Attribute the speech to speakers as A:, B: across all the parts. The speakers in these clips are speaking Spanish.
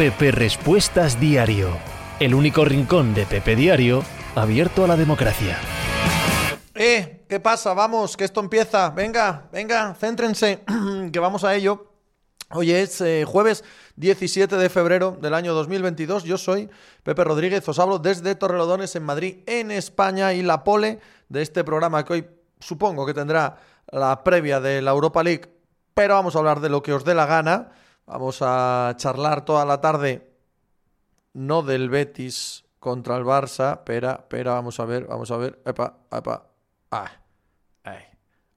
A: Pepe Respuestas Diario, el único rincón de Pepe Diario abierto a la democracia.
B: Eh, ¿qué pasa? Vamos, que esto empieza. Venga, venga, céntrense, que vamos a ello. Hoy es eh, jueves 17 de febrero del año 2022. Yo soy Pepe Rodríguez, os hablo desde Torrelodones en Madrid, en España, y la pole de este programa que hoy supongo que tendrá la previa de la Europa League, pero vamos a hablar de lo que os dé la gana. Vamos a charlar toda la tarde, no del Betis contra el Barça, pero, pero vamos a ver, vamos a ver, epa, epa, ah, ay,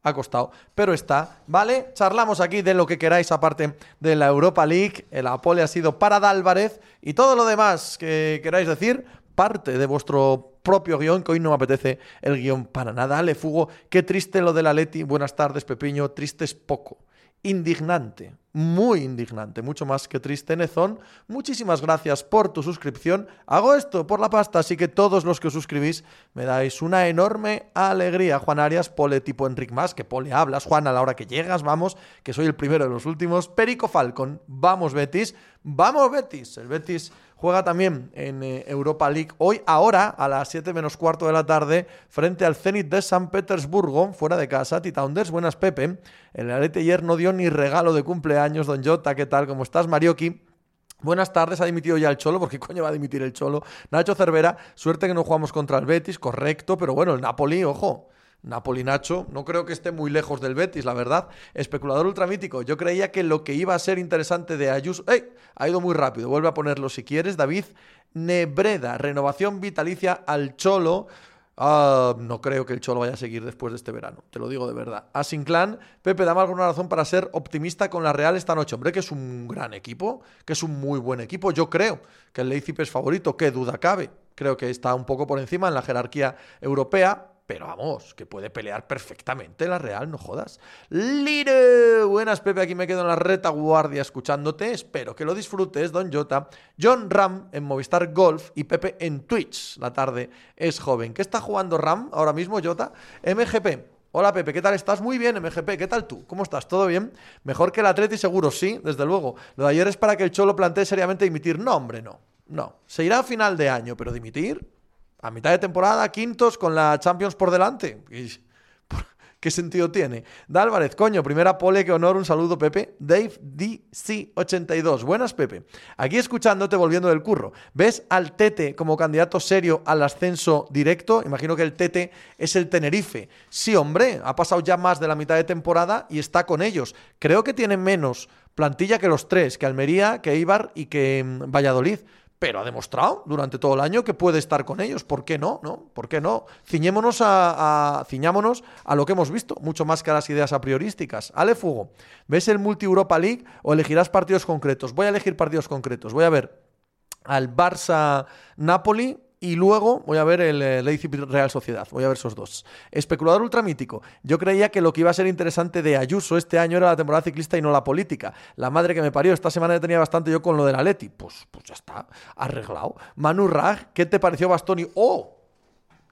B: ha costado, pero está, ¿vale? Charlamos aquí de lo que queráis aparte de la Europa League, el Apole ha sido para Dálvarez y todo lo demás que queráis decir, parte de vuestro propio guion, que hoy no me apetece el guion para nada. Ale Fugo, qué triste lo del Leti. Buenas tardes, Pepiño. Triste es poco indignante, muy indignante, mucho más que triste, Nezón. Muchísimas gracias por tu suscripción. Hago esto por la pasta, así que todos los que os suscribís me dais una enorme alegría. Juan Arias, pole tipo Enric Más, que pole hablas, Juan, a la hora que llegas, vamos, que soy el primero de los últimos. Perico Falcon, vamos Betis, vamos Betis. El Betis Juega también en eh, Europa League hoy, ahora, a las 7 menos cuarto de la tarde, frente al Zenit de San Petersburgo, fuera de casa. Titaunders, buenas Pepe. El Arete ayer no dio ni regalo de cumpleaños. Don Jota, ¿qué tal? ¿Cómo estás, Marioki? Buenas tardes, ha dimitido ya el Cholo, porque coño va a dimitir el Cholo. Nacho Cervera, suerte que no jugamos contra el Betis, correcto, pero bueno, el Napoli, ojo, Napoli-Nacho, no creo que esté muy lejos del Betis, la verdad. Especulador ultramítico, yo creía que lo que iba a ser interesante de Ayuso... ¡Ey! Ha ido muy rápido, vuelve a ponerlo si quieres. David Nebreda, renovación vitalicia al Cholo. Ah, no creo que el Cholo vaya a seguir después de este verano, te lo digo de verdad. Asinclan, Pepe, dame alguna razón para ser optimista con la Real esta noche. Hombre, que es un gran equipo, que es un muy buen equipo. Yo creo que el Leipzig es favorito, qué duda cabe. Creo que está un poco por encima en la jerarquía europea, pero vamos, que puede pelear perfectamente la Real, no jodas. Lire, buenas Pepe, aquí me quedo en la retaguardia escuchándote. Espero que lo disfrutes, Don Jota. John Ram en Movistar Golf y Pepe en Twitch. La tarde es joven. ¿Qué está jugando Ram ahora mismo, Jota? MGP. Hola Pepe, ¿qué tal estás? Muy bien, MGP, ¿qué tal tú? ¿Cómo estás? ¿Todo bien? Mejor que el Atleti seguro, sí, desde luego. Lo de ayer es para que el Cholo plantee seriamente dimitir. No, hombre, no. No. Se irá a final de año, pero dimitir a mitad de temporada, quintos con la Champions por delante. ¿Qué sentido tiene? Dálvarez, coño, primera pole, que honor, un saludo, Pepe. Dave DC82. Buenas, Pepe. Aquí escuchándote volviendo del curro. ¿Ves al Tete como candidato serio al ascenso directo? Imagino que el Tete es el Tenerife. Sí, hombre, ha pasado ya más de la mitad de temporada y está con ellos. Creo que tiene menos plantilla que los tres, que Almería, que Ibar y que mm, Valladolid pero ha demostrado durante todo el año que puede estar con ellos. ¿Por qué no? ¿No? ¿Por qué no? Ciñémonos a, ciñámonos a lo que hemos visto, mucho más que a las ideas a priorísticas. Ale Fugo, ¿ves el Multi Europa League o elegirás partidos concretos? Voy a elegir partidos concretos. Voy a ver al Barça Napoli y luego voy a ver el eh, Leipzig Real Sociedad. Voy a ver esos dos. Especulador ultramítico. Yo creía que lo que iba a ser interesante de Ayuso este año era la temporada ciclista y no la política. La madre que me parió. Esta semana tenía bastante yo con lo del Atleti. Pues, pues ya está. Arreglado. Manu Raj, ¿qué te pareció Bastoni? ¡Oh!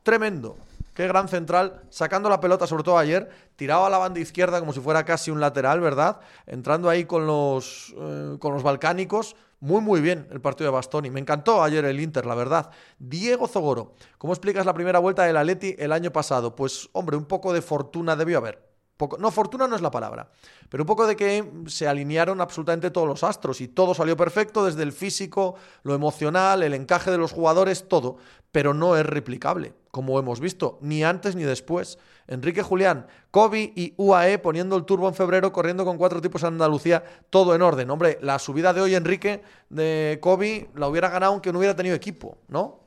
B: Tremendo. Qué gran central, sacando la pelota, sobre todo ayer, tiraba a la banda izquierda como si fuera casi un lateral, ¿verdad? Entrando ahí con los, eh, con los balcánicos. Muy, muy bien el partido de Bastoni. Me encantó ayer el Inter, la verdad. Diego Zogoro, ¿cómo explicas la primera vuelta del Atleti el año pasado? Pues, hombre, un poco de fortuna debió haber. No, fortuna no es la palabra, pero un poco de que se alinearon absolutamente todos los astros y todo salió perfecto, desde el físico, lo emocional, el encaje de los jugadores, todo, pero no es replicable, como hemos visto, ni antes ni después. Enrique Julián, Kobe y UAE poniendo el turbo en febrero, corriendo con cuatro tipos en Andalucía, todo en orden. Hombre, la subida de hoy, Enrique, de Kobe, la hubiera ganado aunque no hubiera tenido equipo, ¿no?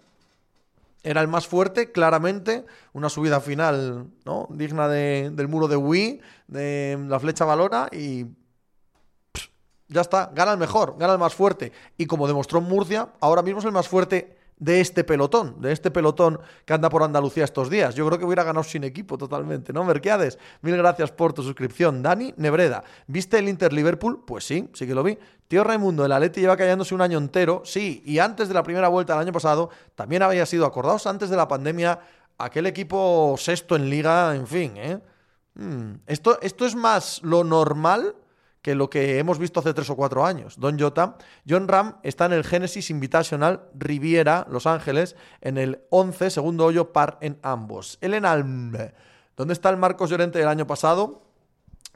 B: Era el más fuerte, claramente. Una subida final, ¿no? Digna del muro de Wii, de la flecha valora y. ya está, gana el mejor, gana el más fuerte. Y como demostró Murcia, ahora mismo es el más fuerte de este pelotón, de este pelotón que anda por Andalucía estos días. Yo creo que hubiera ganado sin equipo totalmente, ¿no, Merquiades? Mil gracias por tu suscripción. Dani Nebreda, ¿viste el Inter Liverpool? Pues sí, sí que lo vi. Tío Raimundo, el Atleti lleva callándose un año entero, sí, y antes de la primera vuelta del año pasado también había sido, acordados antes de la pandemia, aquel equipo sexto en liga, en fin, ¿eh? Hmm, esto, esto es más lo normal que lo que hemos visto hace tres o cuatro años. Don Jota, John Ram está en el Genesis Invitational Riviera, Los Ángeles, en el 11, segundo hoyo par en ambos. El Alme. ¿Dónde está el Marcos Llorente del año pasado?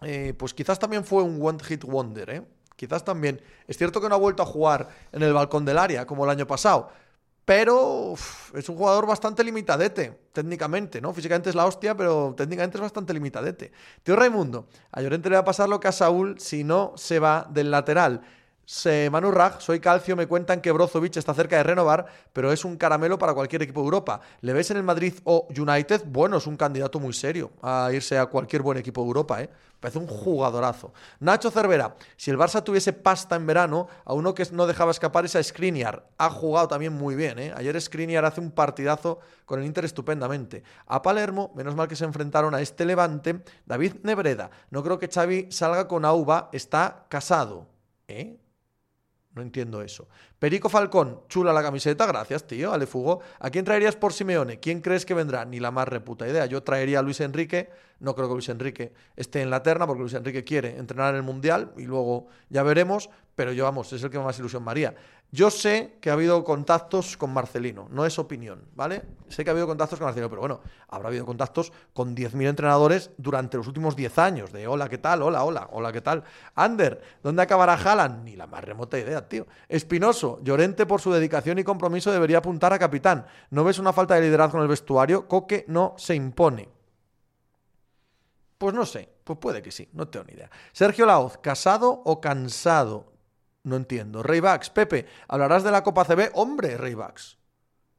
B: Eh, pues quizás también fue un one hit wonder, ¿eh? Quizás también. Es cierto que no ha vuelto a jugar en el balcón del área como el año pasado, pero es un jugador bastante limitadete, técnicamente, ¿no? Físicamente es la hostia, pero técnicamente es bastante limitadete. Tío Raimundo, a Llorente le va a pasar lo que a Saúl si no se va del lateral. Manu Raj, soy Calcio, me cuentan que Brozovic está cerca de renovar, pero es un caramelo para cualquier equipo de Europa. ¿Le ves en el Madrid o United? Bueno, es un candidato muy serio a irse a cualquier buen equipo de Europa, ¿eh? Parece un jugadorazo. Nacho Cervera, si el Barça tuviese pasta en verano, a uno que no dejaba escapar es a Skriniar. Ha jugado también muy bien, ¿eh? Ayer Skriniar hace un partidazo con el Inter estupendamente. A Palermo, menos mal que se enfrentaron a este Levante. David Nebreda, no creo que Xavi salga con Auba, está casado. ¿Eh? No entiendo eso. Perico Falcón, chula la camiseta, gracias, tío, Ale Fugo. ¿A quién traerías por Simeone? ¿Quién crees que vendrá? Ni la más reputa idea. Yo traería a Luis Enrique, no creo que Luis Enrique esté en la terna, porque Luis Enrique quiere entrenar en el Mundial y luego ya veremos, pero yo, vamos, es el que más ilusión maría. Yo sé que ha habido contactos con Marcelino, no es opinión, ¿vale? Sé que ha habido contactos con Marcelino, pero bueno, habrá habido contactos con 10.000 entrenadores durante los últimos 10 años, de hola, ¿qué tal? Hola, hola, hola, ¿qué tal? Ander, ¿dónde acabará Haaland? Ni la más remota idea, tío. Espinoso, Llorente por su dedicación y compromiso debería apuntar a capitán. ¿No ves una falta de liderazgo en el vestuario? Coque no se impone. Pues no sé, pues puede que sí, no tengo ni idea. Sergio Laoz, ¿casado o cansado? No entiendo. Raybax, Pepe, ¿hablarás de la Copa CB? Hombre, Raybax.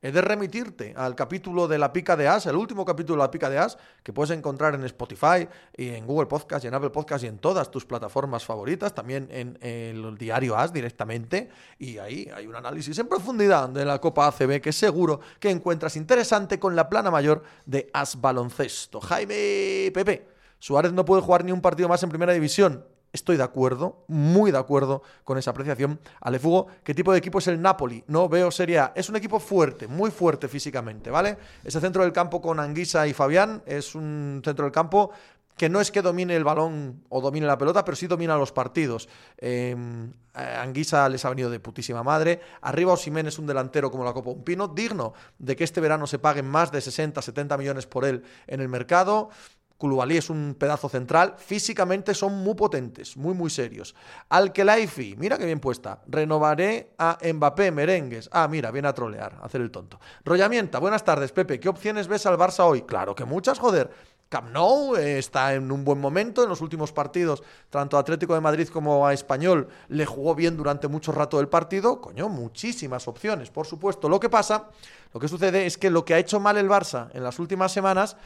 B: He de remitirte al capítulo de la pica de As, el último capítulo de la pica de As, que puedes encontrar en Spotify y en Google Podcast y en Apple Podcast y en todas tus plataformas favoritas, también en el diario As directamente. Y ahí hay un análisis en profundidad de la Copa ACB que seguro que encuentras interesante con la plana mayor de As Baloncesto. Jaime Pepe, Suárez no puede jugar ni un partido más en primera división. Estoy de acuerdo, muy de acuerdo con esa apreciación. Alefugo, ¿qué tipo de equipo es el Napoli? No veo Serie A. Es un equipo fuerte, muy fuerte físicamente, ¿vale? Ese centro del campo con Anguisa y Fabián es un centro del campo que no es que domine el balón o domine la pelota, pero sí domina los partidos. Em, Anguisa les ha venido de putísima madre. Arriba Osimen es un delantero como la Copa Un Pino, digno de que este verano se paguen más de 60, 70 millones por él en el mercado. Koulibaly es un pedazo central, físicamente son muy potentes, muy muy serios. Alkelaifi, mira qué bien puesta. Renovaré a Mbappé, merengues. Ah, mira, viene a trolear, a hacer el tonto. Rollamienta, buenas tardes, Pepe. ¿Qué opciones ves al Barça hoy? Claro que muchas, joder. Camp Nou eh, está en un buen momento en los últimos partidos, tanto a Atlético de Madrid como a Español le jugó bien durante mucho rato del partido, coño, muchísimas opciones, por supuesto. Lo que pasa, lo que sucede es que lo que ha hecho mal el Barça en las últimas semanas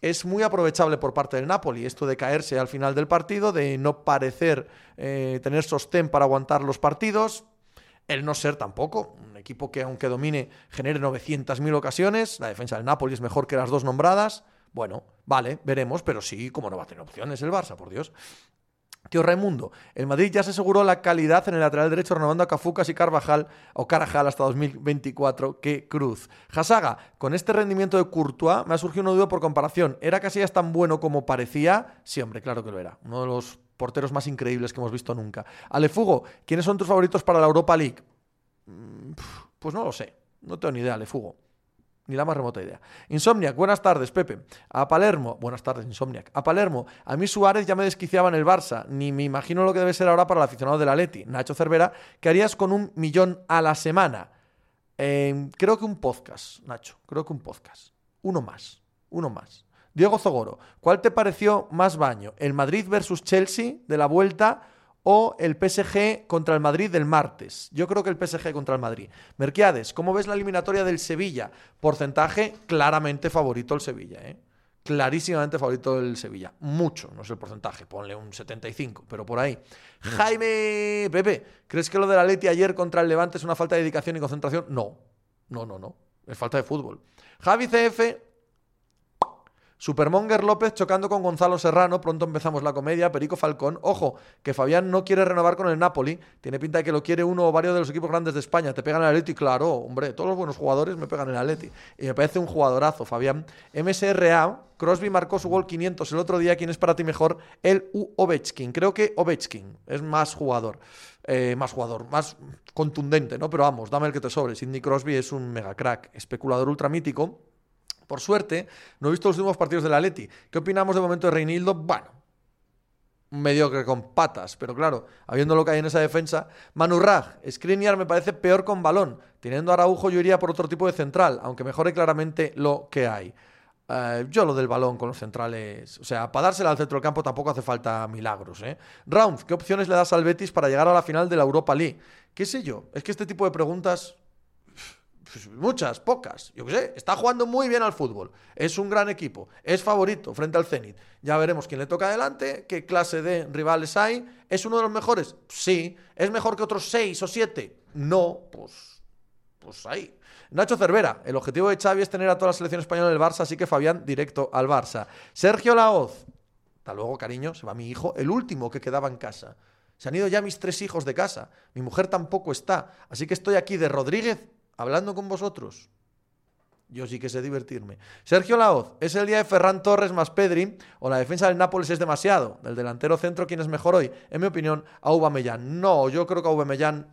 B: es muy aprovechable por parte del Napoli, esto de caerse al final del partido, de no parecer eh, tener sostén para aguantar los partidos, el no ser tampoco un equipo que aunque domine genere 900.000 ocasiones, la defensa del Napoli es mejor que las dos nombradas, bueno, vale, veremos, pero sí, como no va a tener opciones el Barça, por Dios. Tío Raimundo, el Madrid ya se aseguró la calidad en el lateral derecho renovando a Cafucas y Carvajal o Carajal hasta 2024. ¡Qué cruz! Hasaga, con este rendimiento de Courtois me ha surgido una duda por comparación. ¿Era Casillas tan bueno como parecía? Sí, hombre, claro que lo era. Uno de los porteros más increíbles que hemos visto nunca. Alefugo, ¿quiénes son tus favoritos para la Europa League? Mm, pues no lo sé. No tengo ni idea, Alefugo. Ni la más remota idea. Insomniac, buenas tardes, Pepe. A Palermo, buenas tardes, Insomniac. A Palermo, a mí Suárez ya me desquiciaba en el Barça, ni me imagino lo que debe ser ahora para el aficionado de la Leti. Nacho Cervera, ¿qué harías con un millón a la semana? Em, creo que un podcast, Nacho, creo que un podcast. Uno más, uno más. Diego Zogoro, ¿cuál te pareció más baño? ¿El Madrid versus Chelsea de la vuelta o el PSG contra el Madrid del martes. Yo creo que el PSG contra el Madrid. Merquiades, ¿cómo ves la eliminatoria del Sevilla? Porcentaje claramente favorito el Sevilla, ¿eh? Clarísimamente favorito el Sevilla. Mucho, no es el porcentaje, ponle un 75, pero por ahí. Jaime, Pepe, ¿crees que lo de la Leti ayer contra el Levante es una falta de dedicación y concentración? No, no, no, no. Es falta de fútbol. Javi CF, Supermonger López chocando con Gonzalo Serrano. Pronto empezamos la comedia. Perico Falcón. Ojo, que Fabián no quiere renovar con el Napoli. Tiene pinta de que lo quiere uno o varios de los equipos grandes de España. Te pegan el Atleti, claro, hombre. Todos los buenos jugadores me pegan el Atleti. Y me parece un jugadorazo, Fabián. MSRA. Crosby marcó su gol 500 el otro día. ¿Quién es para ti mejor? El U Ovechkin. Creo que Ovechkin es más jugador. Eh, más jugador, más contundente, ¿no? Pero vamos, dame el que te sobre. Sidney Crosby es un mega crack, especulador ultramítico por suerte, no he visto los últimos partidos de la Leti. ¿Qué opinamos de momento de Reinildo? Bueno, mediocre con patas, pero claro, habiendo lo que hay en esa defensa. Manu Raj, Skriniar me parece peor con balón. Teniendo Araujo yo iría por otro tipo de central, aunque mejore claramente lo que hay. Eh, yo lo del balón con los centrales, o sea, para dársela al centro del campo tampoco hace falta milagros. ¿eh? Round, ¿qué opciones le das al Betis para llegar a la final de la Europa League? ¿Qué sé yo? Es que este tipo de preguntas pues, muchas, pocas. Yo qué sé, está jugando muy bien al fútbol. Es un gran equipo. Es favorito frente al Zenit. Ya veremos quién le toca adelante, qué clase de rivales hay. ¿Es uno de los mejores? Sí. ¿Es mejor que otros seis o siete? No, pues, pues ahí. Nacho Cervera, el objetivo de Xavi es tener a toda la selección española en el Barça, así que Fabián directo al Barça. Sergio Laoz, hasta luego, cariño, se va mi hijo, el último que quedaba en casa. Se han ido ya mis tres hijos de casa. Mi mujer tampoco está. Así que estoy aquí de Rodríguez hablando con vosotros. Yo sí que sé divertirme. Sergio Laoz, ¿es el día de Ferran Torres más Pedri o la defensa del Nápoles es demasiado? Del delantero centro, ¿quién es mejor hoy? En mi opinión, Aubameyang. No, yo creo que Aubameyang...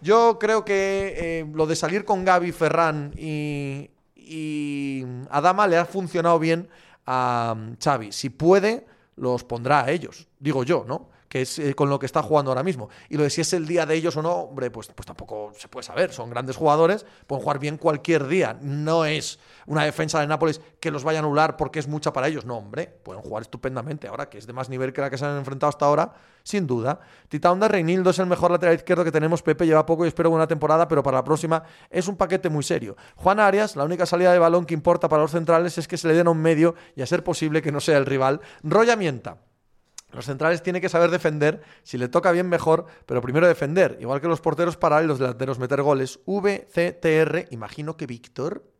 B: Yo creo que eh, lo de salir con Gaby, Ferran y, y Adama le ha funcionado bien a mm, Xavi. Si puede, los pondrá a ellos. Digo yo, ¿no? Que es eh, con lo que está jugando ahora mismo. Y lo de si es el día de ellos o no, hombre, pues, pues tampoco se puede saber. Son grandes jugadores, pueden jugar bien cualquier día. No es una defensa de Nápoles que los vaya a anular porque es mucha para ellos. No, hombre, pueden jugar estupendamente. Ahora que es de más nivel que la que se han enfrentado hasta ahora, sin duda. Titaunda Reinildo es el mejor lateral izquierdo que tenemos. Pepe lleva poco y espero buena temporada, pero para la próxima es un paquete muy serio. Juan Arias, la única salida de balón que importa para los centrales es que se le den a un medio y a ser posible que no sea el rival. Roya Mienta. Los centrales tienen que saber defender, si le toca bien mejor, pero primero defender, igual que los porteros parar y los delanteros meter goles. VCTR, imagino que Víctor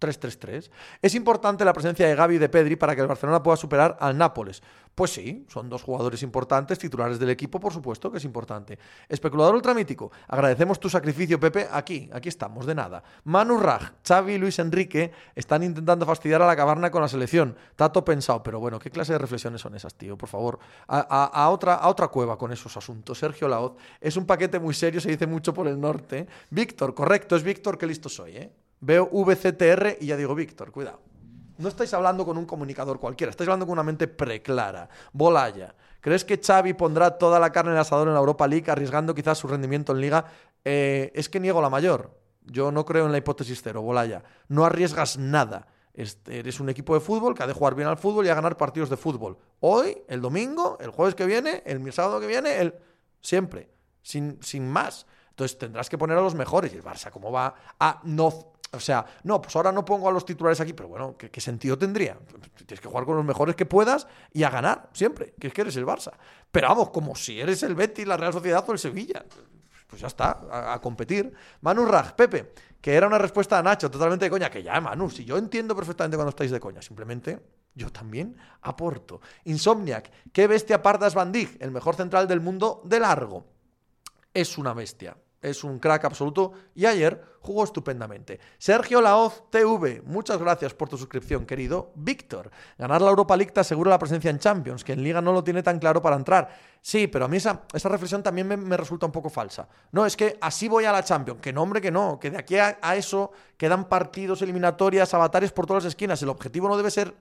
B: 3-3-3. Es importante la presencia de Gaby y de Pedri para que el Barcelona pueda superar al Nápoles. Pues sí, son dos jugadores importantes, titulares del equipo, por supuesto que es importante. Especulador ultramítico, agradecemos tu sacrificio, Pepe. Aquí, aquí estamos, de nada. Manu Raj, Xavi y Luis Enrique están intentando fastidiar a la caverna con la selección. Tato pensado, pero bueno, ¿qué clase de reflexiones son esas, tío? Por favor, a, otra, a otra cueva con esos asuntos. Sergio Laoz, es un paquete muy serio, se dice mucho por el norte. Víctor, correcto, es Víctor, que listo soy, ¿eh? Veo VCTR y ya digo, Víctor, cuidado. No estáis hablando con un comunicador cualquiera, estáis hablando con una mente preclara. Bolaya. ¿Crees que Xavi pondrá toda la carne en el asador en la Europa League, arriesgando quizás su rendimiento en Liga? Eh, es que niego la mayor. Yo no creo en la hipótesis cero, Bolaya. No arriesgas nada. Eres un equipo de fútbol que ha de jugar bien al fútbol y a ganar partidos de fútbol. Hoy, el domingo, el jueves que viene, el sábado que viene, el... siempre. Sin, sin más. Entonces tendrás que poner a los mejores. Y el Barça, ¿cómo va a no o sea, no, pues ahora no pongo a los titulares aquí, pero bueno, ¿qué, sentido tendría? Tienes que jugar con los mejores que puedas y a ganar, siempre, que es que eres el Barça. Pero vamos, como si eres el Betis, la Real Sociedad o el Sevilla. Pues ya está, a, competir. Manu Raj, Pepe, que era una respuesta a Nacho, totalmente de coña, que ya, Manu, si yo entiendo perfectamente cuando estáis de coña, simplemente yo también aporto. Insomniac, qué bestia pardas Van el mejor central del mundo de largo. Es una bestia es un crack absoluto y ayer jugó estupendamente. Sergio Laoz TV, muchas gracias por tu suscripción, querido Víctor. Ganar la Europa League te asegura la presencia en Champions, que en Liga no lo tiene tan claro para entrar. Sí, pero a mí esa, esa reflexión también me, resulta un poco falsa. No, es que así voy a la Champions. Que no, hombre, que no. Que de aquí a, eso quedan partidos, eliminatorias, avatares por todas las esquinas. El objetivo no debe ser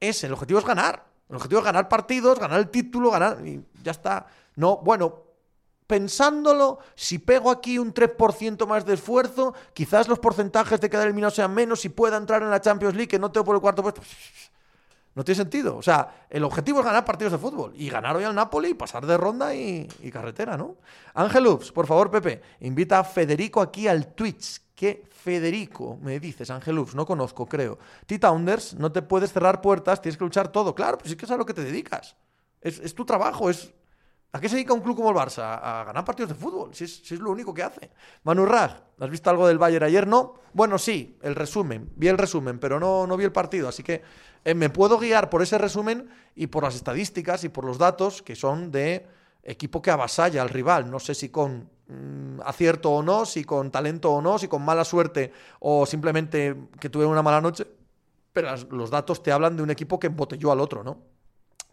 B: ese. El objetivo es ganar. El objetivo es ganar partidos, ganar el título, ganar. Y ya está. No, bueno, pensándolo, si pego aquí un 3% más de esfuerzo, quizás los porcentajes de quedar eliminado sean menos y pueda entrar en la Champions League, que no tengo por el cuarto puesto. No tiene sentido. O sea, el objetivo es ganar partidos de fútbol. Y ganar hoy al Napoli, pasar de ronda y, carretera, ¿no? Ángel por favor, Pepe, invita a Federico aquí al Twitch. ¿Qué Federico? Me dices, Ángel no conozco, creo. T-Tounders, no te puedes cerrar puertas, tienes que luchar todo. Claro, pues es que es a lo que te dedicas. Es, es tu trabajo, es ¿A qué se dedica un club como el Barça? A ganar partidos de fútbol, si es, lo único que hace. Manu Raj, ¿has visto algo del Bayern ayer? No. Bueno, sí, el resumen. Vi el resumen, pero no, no vi el partido. Así que eh, me puedo guiar por ese resumen y por las estadísticas y por los datos que son de equipo que avasalla al rival. No sé si con mm, acierto o no, si con talento o no, si con mala suerte o simplemente que tuve una mala noche. Pero los datos te hablan de un equipo que embotelló al otro, ¿no?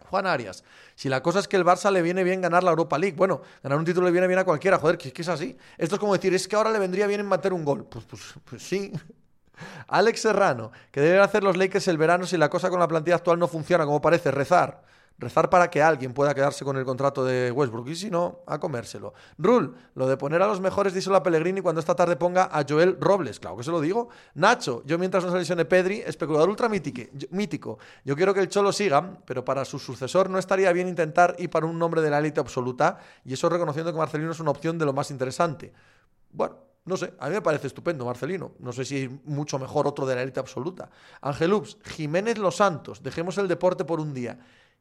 B: Juan Arias, si la cosa es que el Barça le viene bien ganar la Europa League, bueno, ganar un título le viene bien a cualquiera, joder, que, es así. Esto es como decir, es que ahora le vendría bien en meter un gol. Pues, pues, pues sí. Alex Serrano, que deben hacer los Lakers el verano si la cosa con la plantilla actual no funciona como parece, rezar rezar para que alguien pueda quedarse con el contrato de Westbrook y si no, a comérselo. Rule, lo de poner a los mejores, díselo a Pellegrini cuando esta tarde ponga a Joel Robles. Claro que se lo digo. Nacho, yo mientras no se lesione Pedri, especulador ultra mítico. Yo quiero que el Cholo siga, pero para su sucesor no estaría bien intentar ir para un nombre de la élite absoluta y eso reconociendo que Marcelino es una opción de lo más interesante. Bueno, no sé, a mí me parece estupendo Marcelino. No sé si es mucho mejor otro de la élite absoluta. Angelups, Jiménez Los Santos, dejemos el deporte por un día.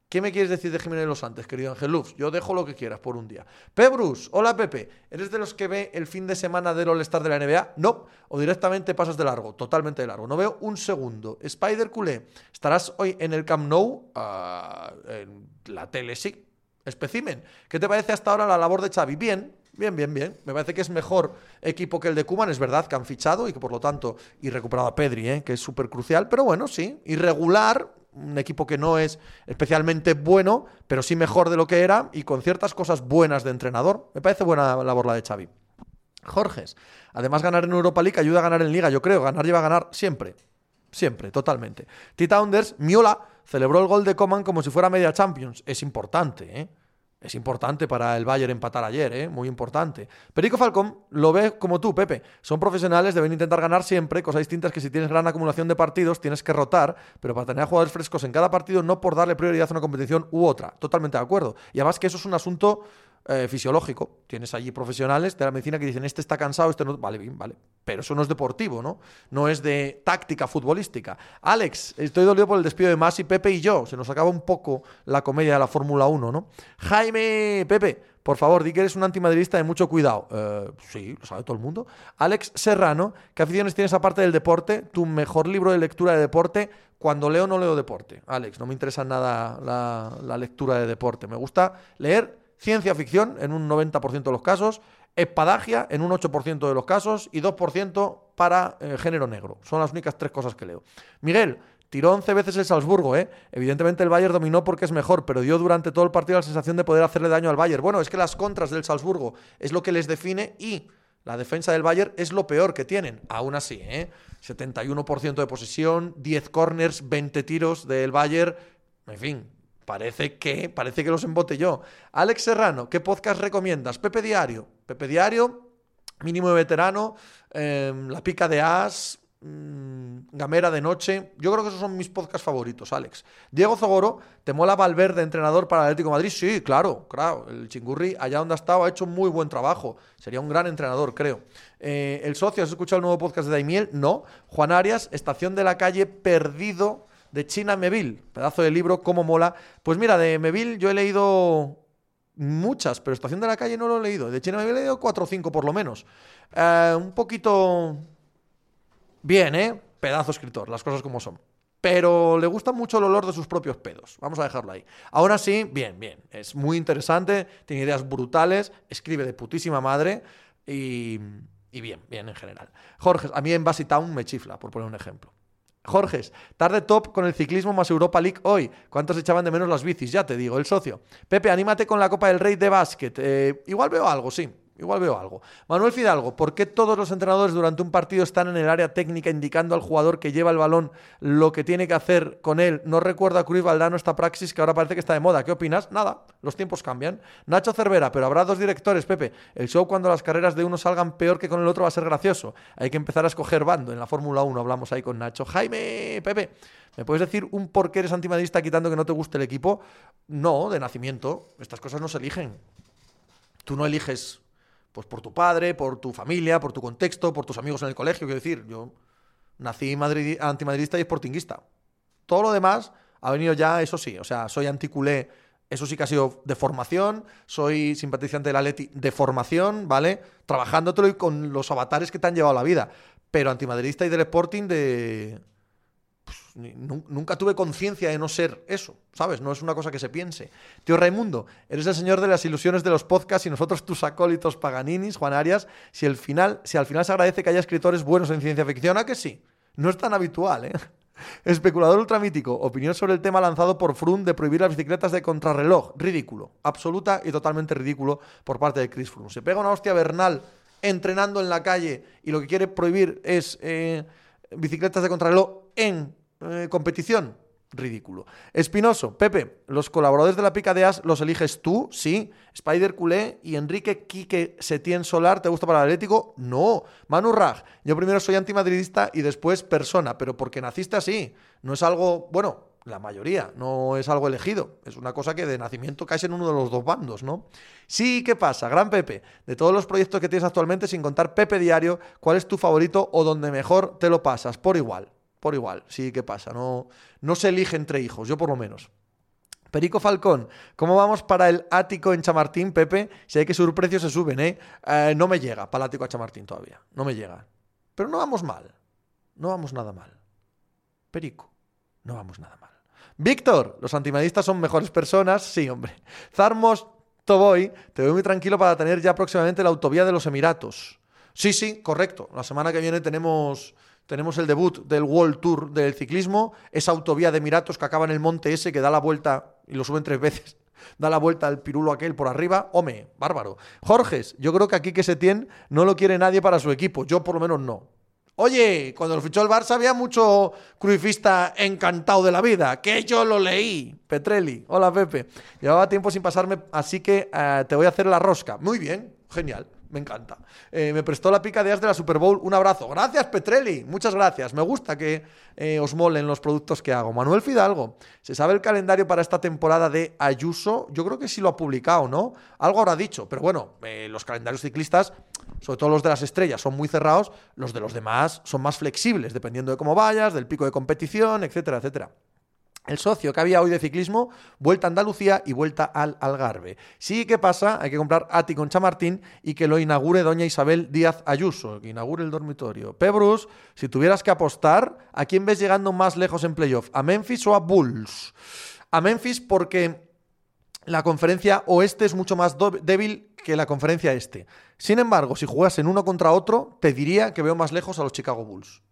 B: ¿Qué me quieres decir de Jiménez Los Santos, querido Ángel Luz? Yo dejo lo que quieras por un día. Pebrus, hola Pepe. ¿Eres de los que ve el fin de semana del All-Star de la NBA? No. O directamente pasas de largo, totalmente de largo. No veo un segundo. Spider Culé, ¿estarás hoy en el Camp Nou? Ah, en la tele, sí. Especimen. ¿Qué te parece hasta ahora la labor de Xavi? Bien, Bien, bien, bien. Me parece que es mejor equipo que el de Cuban. Es verdad que han fichado y que por lo tanto, y recuperado a Pedri, ¿eh? que es súper crucial. Pero bueno, sí, irregular, un equipo que no es especialmente bueno, pero sí mejor de lo que era y con ciertas cosas buenas de entrenador. Me parece buena labor la de Xavi. Jorges, además ganar en Europa League ayuda a ganar en Liga, yo creo. Ganar lleva a ganar siempre. Siempre, totalmente. T-Tounders, Miola celebró el gol de Coman como si fuera media Champions. Es importante, ¿eh? Es importante para el Bayern empatar ayer, ¿eh? muy importante. Perico Falcón lo ve como tú, Pepe. Son profesionales, deben intentar ganar siempre, cosa distinta es que si tienes gran acumulación de partidos tienes que rotar, pero para tener jugadores frescos en cada partido no por darle prioridad a una competición u otra. Totalmente de acuerdo. Y además que eso es un asunto eh, fisiológico. Tienes allí profesionales de la medicina que dicen, este está cansado, este no... Vale, bien, vale. Pero eso no es deportivo, ¿no? No es de táctica futbolística. Alex, estoy dolido por el despido de Masi, Pepe y yo. Se nos acaba un poco la comedia de la Fórmula 1, ¿no? Jaime, Pepe, por favor, di que eres un antimadridista de mucho cuidado. Eh, sí, lo sabe todo el mundo. Alex Serrano, ¿qué aficiones tienes aparte del deporte? Tu mejor libro de lectura de deporte. Cuando leo, no leo deporte. Alex, no me interesa nada la, la lectura de deporte. Me gusta leer ciencia ficción en un 90% de los casos, espadagia en un 8% de los casos y 2% para eh, género negro. Son las únicas tres cosas que leo. Miguel, tiró 11 veces el Salzburgo, ¿eh? Evidentemente el Bayern dominó porque es mejor, pero dio durante todo el partido la sensación de poder hacerle daño al Bayern. Bueno, es que las contras del Salzburgo es lo que les define y la defensa del Bayern es lo peor que tienen. Aún así, ¿eh? 71% de posesión, 10 corners, 20 tiros del Bayern. En fin, Parece que, parece que los. Alex Serrano, ¿qué podcast recomiendas? Pepe Diario. Pepe Diario, mínimo de veterano, em, La pica de As, mm, Gamera de noche. Yo creo que esos son mis podcasts favoritos, Alex. Diego Zogoro, ¿te mola Valverde, entrenador para Atlético Madrid? Sí, claro, claro. El chingurri, allá donde ha estado, ha hecho muy buen trabajo. Sería un gran entrenador, creo. Eh, el socio, ¿has escuchado el nuevo podcast de Daimiel? No. Juan Arias, Estación de la Calle, perdido de China Meville, pedazo de libro, cómo mola. Pues mira, de Meville yo he leído muchas, pero Estación de la Calle no lo he leído. De China Meville he leído cuatro o cinco por lo menos. Eh, un poquito bien, ¿eh? Pedazo escritor, las cosas como son. Pero le gusta mucho el olor de sus propios pedos. Vamos a dejarlo ahí. Ahora sí, bien, bien. Es muy interesante, tiene ideas brutales, escribe de putísima madre y, y bien, bien en general. Jorge, a mí en Bassy Town me chifla, por poner un ejemplo. Jorges, tarde top con el ciclismo más Europa League hoy. ¿Cuántos echaban de menos las bicis? Ya te digo, el socio. Pepe, anímate con la Copa del Rey de básquet. Eh, igual veo algo, sí. Igual veo algo. Manuel Fidalgo, ¿por qué todos los entrenadores durante un partido están en el área técnica indicando al jugador que lleva el balón lo que tiene que hacer con él? No recuerda a Cruz Valdano esta praxis que ahora parece que está de moda. ¿Qué opinas? Nada, los tiempos cambian. Nacho Cervera, pero habrá dos directores, Pepe. El show cuando las carreras de uno salgan peor que con el otro va a ser gracioso. Hay que empezar a escoger bando. En la Fórmula 1 hablamos ahí con Nacho. Jaime, Pepe, ¿me puedes decir un por qué eres antimadrista quitando que no te guste el equipo? No, de nacimiento. Estas cosas no se eligen. Tú no eliges pues por tu padre, por tu familia, por tu contexto, por tus amigos en el colegio. Quiero decir, yo nací antimadridista y sportinguista. Todo lo demás ha venido ya, eso sí, o sea, soy anticulé Eso sí que ha sido de formación, soy simpatizante del Atleti de formación, ¿vale? Trabajándotelo y con los avatares que te han llevado la vida. Pero antimadridista y del Sporting de... Nunca tuve conciencia de no ser eso, ¿sabes? No es una cosa que se piense. Tío Raimundo, eres el señor de las ilusiones de los podcasts y nosotros tus acólitos paganinis, Juan Arias, si, el final, si al final se agradece que haya escritores buenos en ciencia ficción, ¿a que sí? No es tan habitual, ¿eh? Especulador ultramítico. Opinión sobre el tema lanzado por Froome de prohibir las bicicletas de contrarreloj. Ridículo. Absoluta y totalmente ridículo por parte de Chris Froome. Se pega una hostia Bernal entrenando en la calle y lo que quiere prohibir es eh, bicicletas de contrarreloj en eh, competición ridículo. Espinoso, Pepe, los colaboradores de la pica de As los eliges tú, sí. Spider Culé y Enrique Quique Setién Solar, ¿te gusta para el Atlético? No. Manu Raj, yo primero soy antimadridista y después persona, pero porque naciste así. No es algo, bueno, la mayoría, no es algo elegido. Es una cosa que de nacimiento caes en uno de los dos bandos, ¿no? Sí, ¿qué pasa? Gran Pepe, de todos los proyectos que tienes actualmente, sin contar Pepe Diario, ¿cuál es tu favorito o donde mejor te lo pasas? Por igual por igual, sí, ¿qué pasa? No, no se elige entre hijos, yo por lo menos. Perico Falcón, ¿cómo vamos para el ático en Chamartín, Pepe? Si hay que subir precios, se suben, ¿eh? ¿eh? No me llega para el ático a Chamartín todavía, no me llega. Pero no vamos mal, no vamos nada mal. Perico, no vamos nada mal. Víctor, los antimadistas son mejores personas, sí, hombre. Zarmos Toboy, te veo muy tranquilo para tener ya próximamente la autovía de los Emiratos. Sí, sí, correcto. La semana que viene tenemos tenemos el debut del World Tour del ciclismo, esa autovía de Emiratos que acaba en el monte ese, que da la vuelta y lo suben tres veces. Da la vuelta al pirulo aquel por arriba. Home, bárbaro. Jorges, yo creo que aquí que se tiene no lo quiere nadie para su equipo. Yo por lo menos no. Oye, cuando lo fichó el Barça había mucho cruifista encantado de la vida, que yo lo leí. Petrelli, hola Pepe. Llevaba tiempo sin pasarme, así que eh, te voy a hacer la rosca. Muy bien, genial me encanta. Eh, me prestó la pica de as de la Super Bowl. Un abrazo. Gracias, Petrelli. Muchas gracias. Me gusta que eh, os molen los productos que hago. Manuel Fidalgo. ¿Se sabe el calendario para esta temporada de Ayuso? Yo creo que sí lo ha publicado, ¿no? Algo habrá dicho. Pero bueno, eh, los calendarios ciclistas, sobre todo los de las estrellas, son muy cerrados. Los de los demás son más flexibles, dependiendo de cómo vayas, del pico de competición, etcétera, etcétera. El socio que había hoy de ciclismo, vuelta a Andalucía y vuelta al Algarve. Sí, ¿qué pasa? Hay que comprar Ati con Chamartín y que lo inaugure doña Isabel Díaz Ayuso, que inaugure el dormitorio. Pebrus, si tuvieras que apostar, ¿a quién ves llegando más lejos en playoff? ¿A Memphis o a Bulls? A Memphis porque la conferencia oeste es mucho más débil que la conferencia este. Sin embargo, si jugasen uno contra otro, te diría que veo más lejos a los Chicago Bulls.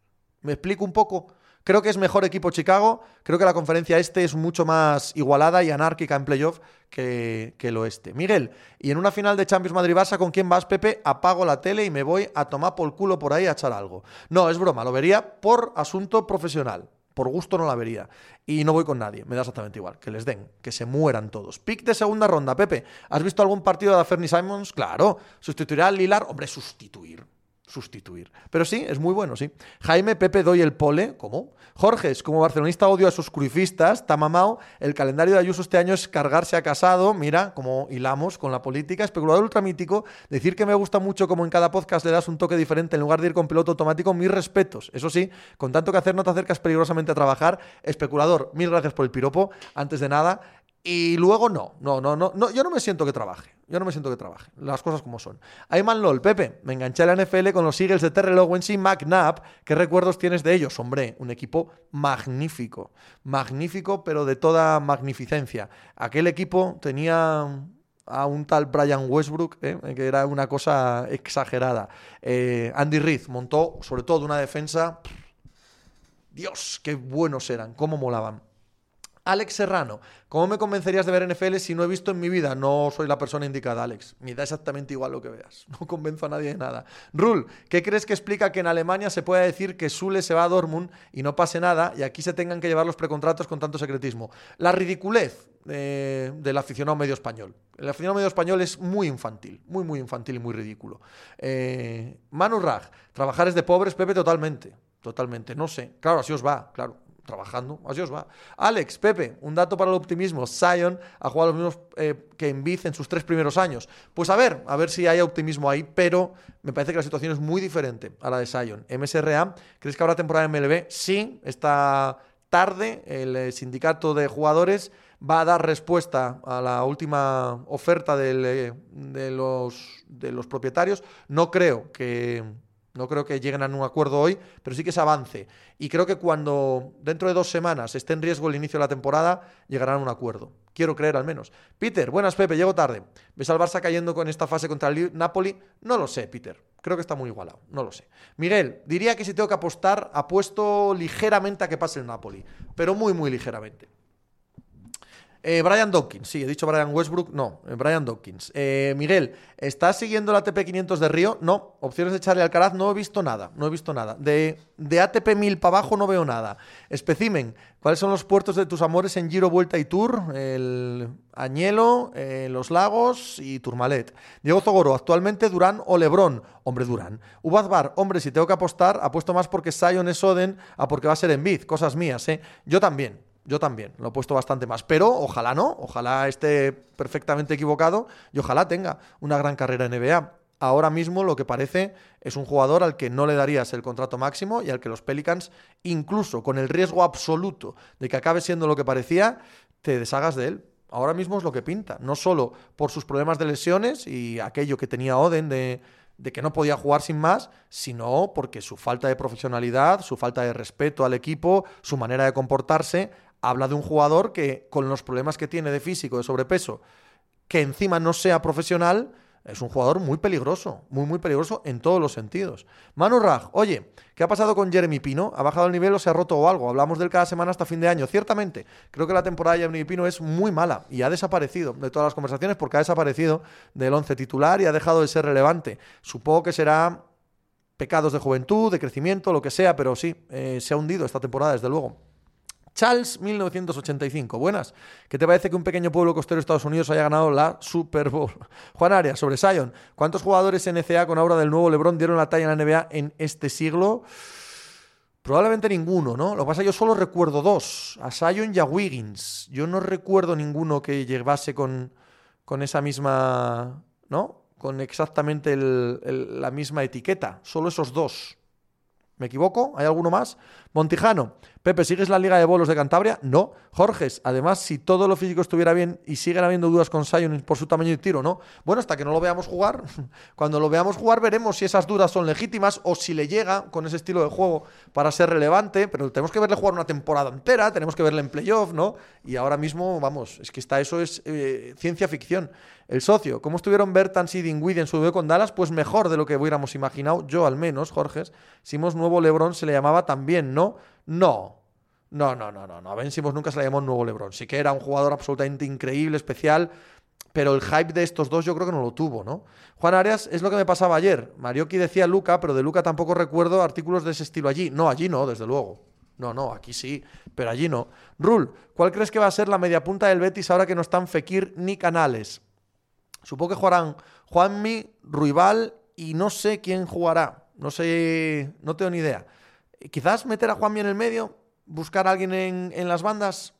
B: ¿Me explico un poco? Creo que es mejor equipo Chicago. Creo que la conferencia este es mucho más igualada y anárquica en playoff que, que el oeste. Miguel, y en una final de Champions Madrid-Barça, ¿con quién vas, Pepe? Apago la tele y me voy a tomar por culo por ahí a echar algo. No, es broma, lo vería por asunto profesional. Por gusto no la vería. Y no voy con nadie, me da exactamente igual. Que les den, que se mueran todos. Pick de segunda ronda, Pepe. ¿Has visto algún partido de Fernie Simons? Claro. ¿Sustituirá al Lilar? Hombre, sustituir sustituir. Pero sí, es muy bueno, sí. Jaime Pepe Doy el Pole, ¿cómo? Jorge, como barcelonista odio a sus cruifistas, está mamado. El calendario de Ayuso este año es cargarse a casado, mira, como hilamos con la política. Especulador ultramítico, decir que me gusta mucho como en cada podcast le das un toque diferente en lugar de ir con piloto automático, mis respetos. Eso sí, con tanto que hacer no te acercas peligrosamente a trabajar. Especulador, mil gracias por el piropo. Antes de nada, y luego no, no, no, no, yo no me siento que trabaje. Yo no me siento que trabaje. Las cosas como son. Ayman LOL, Pepe, me enganché a la NFL con los Eagles de Terrell Owens y McNabb. ¿Qué recuerdos tienes de ellos? Hombre, un equipo magnífico. Magnífico, pero de toda magnificencia. Aquel equipo tenía a un tal Brian Westbrook, ¿eh? que era una cosa exagerada. Eh, Andy Reid montó, sobre todo, una defensa. Dios, qué buenos eran, cómo molaban. Alex Serrano, ¿cómo me convencerías de ver NFL si no he visto en mi vida? No soy la persona indicada, Alex. Me da exactamente igual lo que veas. No convenzo a nadie de nada. Rul, ¿qué crees que explica que en Alemania se pueda decir que Sule se va a Dortmund y no pase nada y aquí se tengan que llevar los precontratos con tanto secretismo? La ridiculez del aficionado medio español. El aficionado medio español es muy infantil, muy, muy infantil y muy ridículo. Eh, Manu Raj, trabajar es de pobres, Pepe, totalmente. Totalmente, no sé. Claro, así os va, claro trabajando, así os va. Alex, Pepe, un dato para el optimismo. Sion ha jugado los mismos eh, que en Biz en sus tres primeros años. Pues a ver, a ver si hay optimismo ahí, pero me parece que la situación es muy diferente a la de Sion. MSRA, ¿crees que habrá temporada MLB? Sí, está tarde el eh, sindicato de jugadores va a dar respuesta a la última oferta de, los, de los propietarios. No creo que no creo que lleguen a un acuerdo hoy, pero sí que se avance. Y creo que cuando dentro de dos semanas esté en riesgo el inicio de la temporada, llegarán a un acuerdo. Quiero creer al menos. Peter, buenas Pepe, llego tarde. ¿Ves al Barça cayendo con esta fase contra el Napoli? No lo sé, Peter. Creo que está muy igualado. No lo sé. Miguel, diría que si tengo que apostar, apuesto ligeramente a que pase el Napoli. Pero muy, muy ligeramente. Eh, Brian Dawkins, sí, he dicho Brian Westbrook, no, eh, Brian Dawkins. Eh, Miguel, ¿estás siguiendo la ATP 500 de Río? No, opciones de Charlie Alcaraz, no he visto nada, no he visto nada. De, de ATP 1000 para abajo no veo nada. Especimen, ¿cuáles son los puertos de tus amores en Giro, Vuelta y Tour? El Añelo, Los Lagos y Turmalet. Diego Zogoro, actualmente Durán o Lebrón. Hombre, Durán. Ubazbar, hombre, si tengo que apostar, apuesto más porque Sion es Oden a porque va a ser en Biz, cosas mías, ¿eh? Yo también. Yo también, lo he puesto bastante más. Pero ojalá no, ojalá esté perfectamente equivocado y ojalá tenga una gran carrera en NBA. Ahora mismo lo que parece es un jugador al que no le darías el contrato máximo y al que los Pelicans, incluso con el riesgo absoluto de que acabe siendo lo que parecía, te deshagas de él. Ahora mismo es lo que pinta, no solo por sus problemas de lesiones y aquello que tenía Oden de, de que no podía jugar sin más, sino porque su falta de profesionalidad, su falta de respeto al equipo, su manera de comportarse habla de un jugador que con los problemas que tiene de físico, de sobrepeso, que encima no sea profesional, es un jugador muy peligroso, muy, muy peligroso en todos los sentidos. Manu Raj, oye, ¿qué ha pasado con Jeremy Pino? ¿Ha bajado el nivel o se ha roto o algo? Hablamos del cada semana hasta fin de año. Ciertamente, creo que la temporada de Jeremy Pino es muy mala y ha desaparecido de todas las conversaciones porque ha desaparecido del once titular y ha dejado de ser relevante. Supongo que será pecados de juventud, de crecimiento, lo que sea, pero sí, eh, se ha hundido esta temporada, desde luego. Charles 1985. Buenas. ¿Qué te parece que un pequeño pueblo costero de Estados Unidos haya ganado la Super Bowl? Juan Arias, sobre Sion. ¿Cuántos jugadores NCA con aura del nuevo LeBron dieron la talla en la NBA en este siglo? Probablemente ninguno, ¿no? Lo que pasa es que yo solo recuerdo dos, a Sion y a Wiggins. Yo no recuerdo ninguno que llevase con, con esa misma, ¿no? Con exactamente la misma etiqueta. Solo esos dos. ¿Me equivoco? ¿Hay alguno más? Montijano. Pepe, ¿sigues la Liga de Bolos de Cantabria? No. Jorges, además, si todo lo físico estuviera bien y siguen habiendo dudas con Sion por su tamaño de tiro, ¿no? Bueno, hasta que no lo veamos jugar, cuando lo veamos jugar veremos si esas dudas son legítimas o si le llega con ese estilo de juego para ser relevante, pero tenemos que verle jugar una temporada entera, tenemos que verle en playoff, ¿no? Y ahora mismo, vamos, es que está eso es eh, ciencia ficción. El socio, ¿cómo estuvieron Bertans y Dingwiddie en su debut con Dallas? Pues mejor de lo que hubiéramos imaginado, yo al menos, Jorge. Si hemos nuevo Lebron se le llamaba también, ¿no? No. No, no, no, no, no. A Ben nunca se le llamó nuevo Lebron. Sí que era un jugador absolutamente increíble, especial, pero el hype de estos dos yo creo que no lo tuvo, ¿no? Juan Arias es lo que me pasaba ayer. Marioki decía Luca, pero de Luca tampoco recuerdo artículos de ese estilo allí. No, allí no, desde luego. No, no, aquí sí, pero allí no. Rul, ¿cuál crees que va a ser la media punta del Betis ahora que no están Fekir ni Canales? Supongo que jugarán Juanmi, Ruibal y no sé quién jugará. No sé, no tengo ni idea. Quizás meter a Juanmi en el medio, buscar a alguien en, las bandas.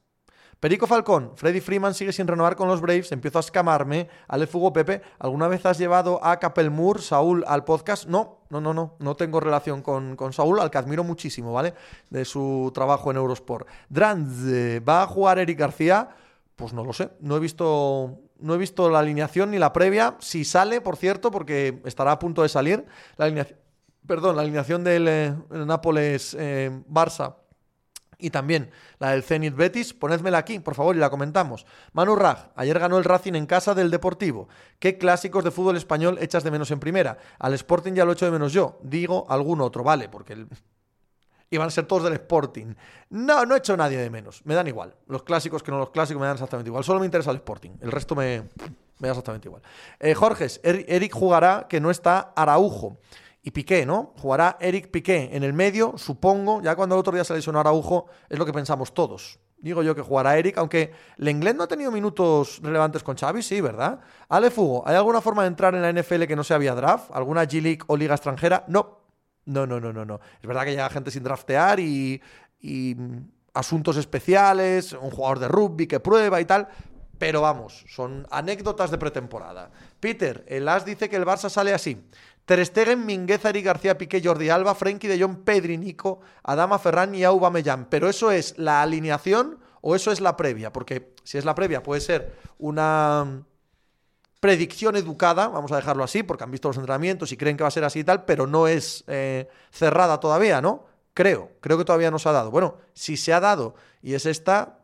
B: Perico Falcón, Freddy Freeman sigue sin renovar con los Braves, empiezo a escamarme. Ale Fugo Pepe, ¿alguna vez has llevado a Capelmur, Saúl, al podcast? No, no, no, no, no tengo relación con, con Saúl, al que admiro muchísimo, ¿vale? De su trabajo en Eurosport. Dranz, ¿va a jugar Eric García? Pues no lo sé, no he visto no he visto la alineación ni la previa. Si sale, por cierto, porque estará a punto de salir, la alineación, perdón, la alineación del eh, Nápoles eh, y también la del Zenit Betis, ponedmela aquí, por favor, y la comentamos. Manu Raj, ayer ganó el Racing en casa del Deportivo. ¿Qué clásicos de fútbol español echas de menos en primera? Al Sporting ya lo echo de menos yo. Digo algún otro, vale, porque iban a ser todos del Sporting. No, no he hecho nadie de menos. Me dan igual. Los clásicos que no los clásicos me dan exactamente igual. Solo me interesa el Sporting. El resto me, me da exactamente igual. Eh, Jorges, Eric jugará que no está Araujo. Y Piqué, ¿no? Jugará Eric Piqué en el medio, supongo. Ya cuando el otro día se lesionó Araujo, es lo que pensamos todos. Digo yo que jugará Eric, aunque Lenglet no ha tenido minutos relevantes con Xavi, sí, ¿verdad? Ale Fugo, ¿hay alguna forma de entrar en la NFL que no sea vía draft? ¿Alguna G-League o liga extranjera? No, no, no, no, no, no. Es verdad que llega gente sin draftear y, asuntos especiales, un jugador de rugby que prueba y tal, pero vamos, son anécdotas de pretemporada. Peter, el As dice que el Barça sale así. Ter Stegen, Mingueza, García Piqué, Jordi Alba, Frenkie de Jong, Pedri, Nico, Adama Ferran y Aubameyang. Pero eso es la alineación o eso es la previa, porque Si es la previa, puede ser una predicción educada, vamos a dejarlo así, porque han visto los entrenamientos y creen que va a ser así y tal, pero no es eh, cerrada todavía, ¿no? Creo, creo que todavía no se ha dado. Bueno, si se ha dado y es esta,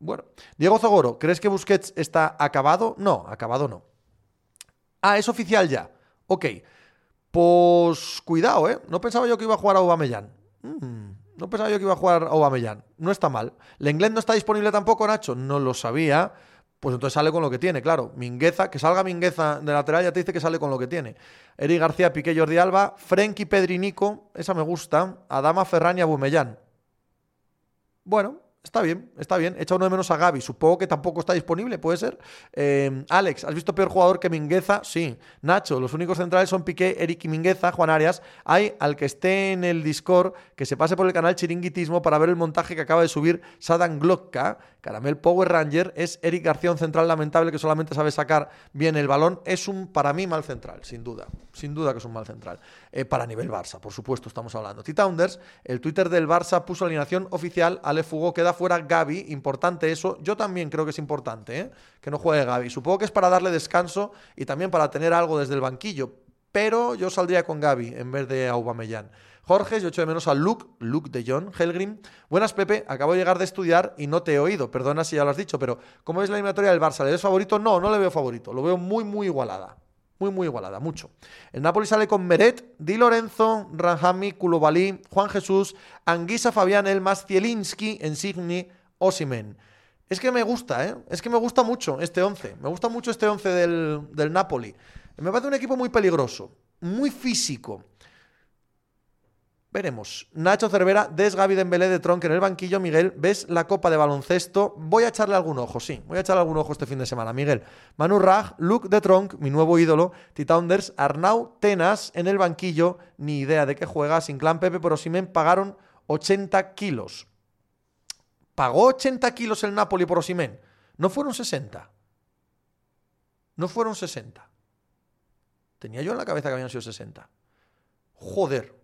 B: bueno. Diego Zogoro, ¿crees que Busquets está acabado? No, acabado no. Ah, es oficial ya. Ok. Pues cuidado, ¿eh? No pensaba yo que iba a jugar a Aubameyang. Mm, no pensaba yo que iba a jugar a Aubameyang. No está mal. ¿Lenglet no está disponible tampoco, Nacho? No lo sabía. Pues entonces sale con lo que tiene, claro. Mingueza, que salga Mingueza de lateral ya te dice que sale con lo que tiene. Eric García, Piqué, Jordi Alba, Frenkie, Pedri, Nico, esa me gusta. Adama, Ferran y Abumellán. Bueno, Está bien, está bien. Echa uno de menos a Gaby. Supongo que tampoco está disponible, puede ser. Eh, Alex, ¿has visto peor jugador que Mingueza? Sí. Nacho, los únicos centrales son Piqué, Eric y Mingueza, Juan Arias. Hay al que esté en el Discord que se pase por el canal Chiringuitismo para ver el montaje que acaba de subir Sadan Glocka. Caramel Power Ranger es Eric García, un central lamentable que solamente sabe sacar bien el balón. Es un, para mí, mal central, sin duda. Sin duda que es un mal central. Eh, para nivel Barça, por supuesto, estamos hablando. T-Tounders, el Twitter del Barça puso alineación oficial. Ale Fugó queda fuera Gaby, importante eso. Yo también creo que es importante ¿eh? que no juegue Gaby. Supongo que es para darle descanso y también para tener algo desde el banquillo. Pero yo saldría con Gaby en vez de Aubameyang. Jorge, yo echo de menos a Luke, Luke de John, Helgrim. Buenas, Pepe, acabo de llegar de estudiar y no te he oído, perdona si ya lo has dicho, pero ¿cómo es la eliminatoria del Barça? ¿Le favorito? No, no le veo favorito, lo veo muy, muy igualada. Muy, muy igualada, mucho. El Napoli sale con Meret, Di Lorenzo, Ranjami, Koulibaly, Juan Jesús, Anguisa, Fabián Elmas, Zielinski, Ensigni, Osimen. Es que me gusta, ¿eh? Es que me gusta mucho este 11. Me gusta mucho este 11 del, del Napoli. Me parece un equipo muy peligroso, muy físico. Veremos. Nacho Cervera, Des Gaby Dembélé de Tronque en el banquillo. Miguel, ¿ves la copa de baloncesto? Voy a echarle algún ojo, sí. Voy a echarle algún ojo este fin de semana. Miguel, Manu Raj, Luke de Tronc, mi nuevo ídolo. Titaunders, Arnau Tenas en el banquillo. Ni idea de qué juega. Sin clan Pepe, pero si me pagaron 80 kilos. ¿Pagó 80 kilos el Napoli por Osimen? No fueron 60. No fueron 60. Tenía yo en la cabeza que habían sido 60. Joder,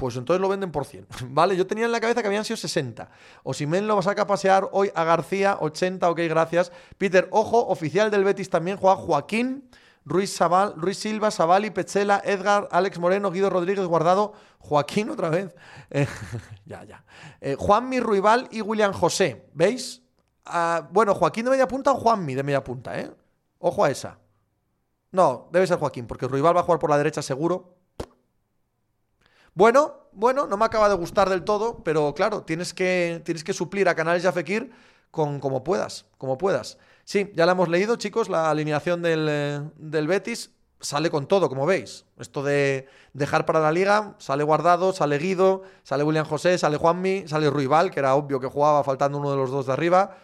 B: pues entonces lo venden por 100. Vale, yo tenía en la cabeza que habían sido 60. O si men lo saca a pasear hoy a García, 80, ok, gracias. Peter, ojo, oficial del Betis también juega Joaquín, Ruiz, Ruiz Silva, Savali, Pechela, Edgar, Alex Moreno, Guido Rodríguez Guardado, Joaquín otra vez. Eh, ya, ya. Eh, Juanmi Ruibal y William José. ¿Veis? Ah, bueno, Joaquín de media punta o Juanmi de media punta, ¿eh? Ojo a esa. No, debe ser Joaquín, porque Ruibal va a jugar por la derecha seguro. Bueno, bueno, no me acaba de gustar del todo, pero claro, tienes que, tienes que suplir a Canales Fekir con como puedas, como puedas. Sí, ya la hemos leído, chicos, la alineación del, del Betis sale con todo, como veis. Esto de dejar para la liga, sale Guardado, sale Guido, sale William José, sale Juanmi, sale Ruibal, que era obvio que jugaba faltando uno de los dos de arriba.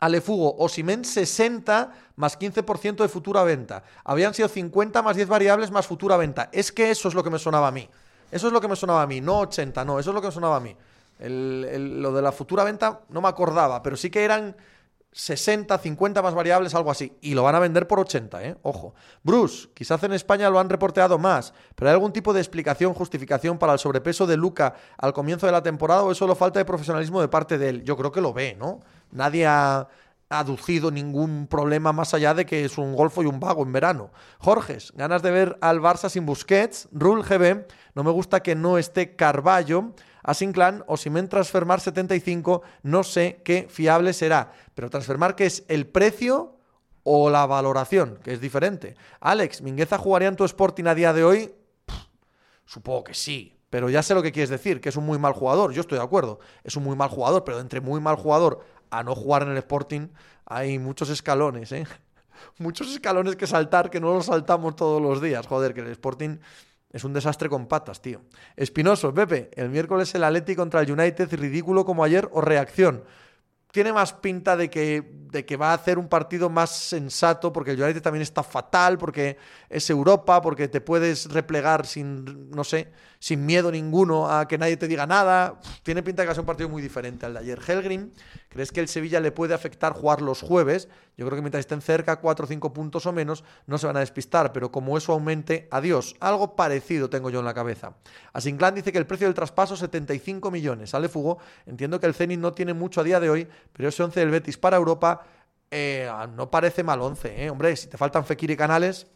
B: Alefugo, Osimen 60 más 15% de futura venta. Habían sido 50 más 10 variables más futura venta. Es que eso es lo que me sonaba a mí. Eso es lo que me sonaba a mí, no 80, no, eso es lo que me sonaba a mí. lo de la futura venta no me acordaba, pero sí que eran 60, 50 más variables, algo así. Y lo van a vender por 80, ¿eh? Ojo. Bruce, quizás en España lo han reporteado más, pero ¿hay algún tipo de explicación, justificación para el sobrepeso de Luca al comienzo de la temporada o es solo falta de profesionalismo de parte de él? Yo creo que lo ve, ¿no? Nadie ha aducido ningún problema más allá de que es un golfo y un vago en verano. Jorges, ganas de ver al Barça sin Busquets, Rule GB, no me gusta que no esté Carballo, Asinclan o Simen Transfermar 75, no sé qué fiable será, pero Transfermar que es el precio o la valoración, que es diferente. Alex, ¿Mingueza jugaría en tu Sporting a día de hoy? supongo que sí, pero ya sé lo que quieres decir, que es un muy mal jugador, yo estoy de acuerdo, es un muy mal jugador, pero entre muy mal jugador a no jugar en el Sporting, hay muchos escalones, ¿eh? Muchos escalones que saltar que no los saltamos todos los días. Joder, que el Sporting es un desastre con patas, tío. Espinoso, Pepe, el miércoles el Atleti contra el United, ridículo como ayer o reacción tiene más pinta de que, de que va a hacer un partido más sensato, porque el United también está fatal, porque es Europa, porque te puedes replegar sin, no sé, sin miedo ninguno a que nadie te diga nada. Tiene pinta de que va a ser un partido muy diferente al de ayer. Helgrim, ¿crees que el Sevilla le puede afectar jugar los jueves? Yo creo que mientras estén cerca, 4 o 5 puntos o menos, no se van a despistar, pero como eso aumente, adiós. Algo parecido tengo yo en la cabeza. Asinclan dice que el precio del traspaso 75 millones. Sale Fugo, entiendo que el Zenit no tiene mucho a día de hoy pero ese 11 del Betis para Europa eh, no parece mal 11, ¿eh? Hombre, si te faltan Fekir y Canales,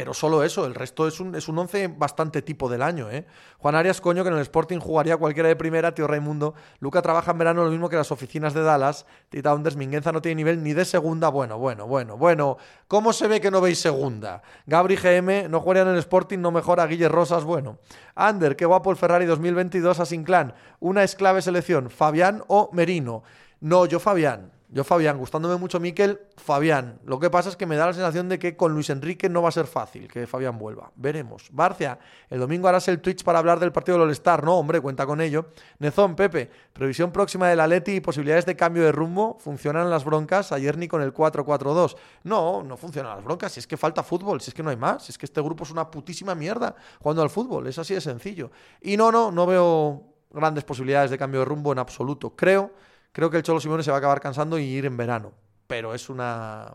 B: pero solo eso, el resto es un, es un once bastante tipo del año, ¿eh? Juan Arias, coño, que en el Sporting jugaría cualquiera de primera, tío Raimundo. Luca trabaja en verano lo mismo que las oficinas de Dallas. Tita Unders, Minguenza no tiene nivel ni de segunda. Bueno, bueno, bueno, bueno. ¿Cómo se ve que no veis segunda? Gabri GM no jugaría en el Sporting, no mejora. Guille Rosas, bueno. Ander, qué guapo el Ferrari 2022 a Sinclán. Una esclave selección, Fabián o Merino. No, yo Fabián. Yo Fabián, gustándome mucho Miquel, Fabián. Lo que pasa es que me da la sensación de que con Luis Enrique no va a ser fácil que Fabián vuelva. Veremos. Barcia, el domingo harás el Twitch para hablar del partido del All-Star. No, hombre, cuenta con ello. Nezón, Pepe, previsión próxima del Atleti y posibilidades de cambio de rumbo. ¿Funcionan las broncas? Ayer ni con el 4-4-2. No, no funcionan las broncas. Si es que falta fútbol, si es que no hay más. Si es que este grupo es una putísima mierda jugando al fútbol. Es así de sencillo. Y no, no, no veo grandes posibilidades de cambio de rumbo en absoluto. Creo Creo que el Cholo Simone se va a acabar cansando y ir en verano. Pero es una.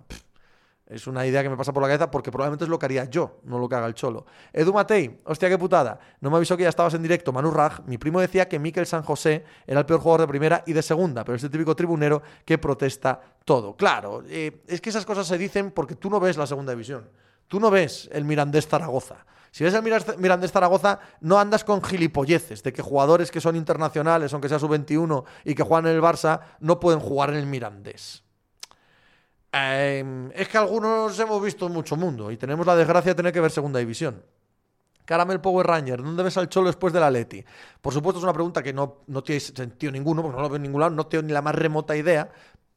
B: Es una idea que me pasa por la cabeza porque probablemente es lo que haría yo, no lo que haga el Cholo. Edu Matei, hostia, qué putada. No me avisó que ya estabas en directo. Manu Raj, mi primo decía que Miquel San José era el peor jugador de primera y de segunda, pero es el típico tribunero que protesta todo. Claro, eh, es que esas cosas se dicen porque tú no ves la segunda división. Tú no ves el Mirandés Zaragoza. Si ves el Mirandés Zaragoza, no andas con gilipolleces de que jugadores que son internacionales, aunque sea sub-21 y que juegan en el Barça, no pueden jugar en el Mirandés. Em, es que algunos hemos visto mucho mundo y tenemos la desgracia de tener que ver segunda división. Caramel Power Ranger, ¿dónde ves al Cholo después de la Leti? Por supuesto es una pregunta que no, no tiene sentido ninguno, porque no lo veo en ningún lado, no tengo ni la más remota idea,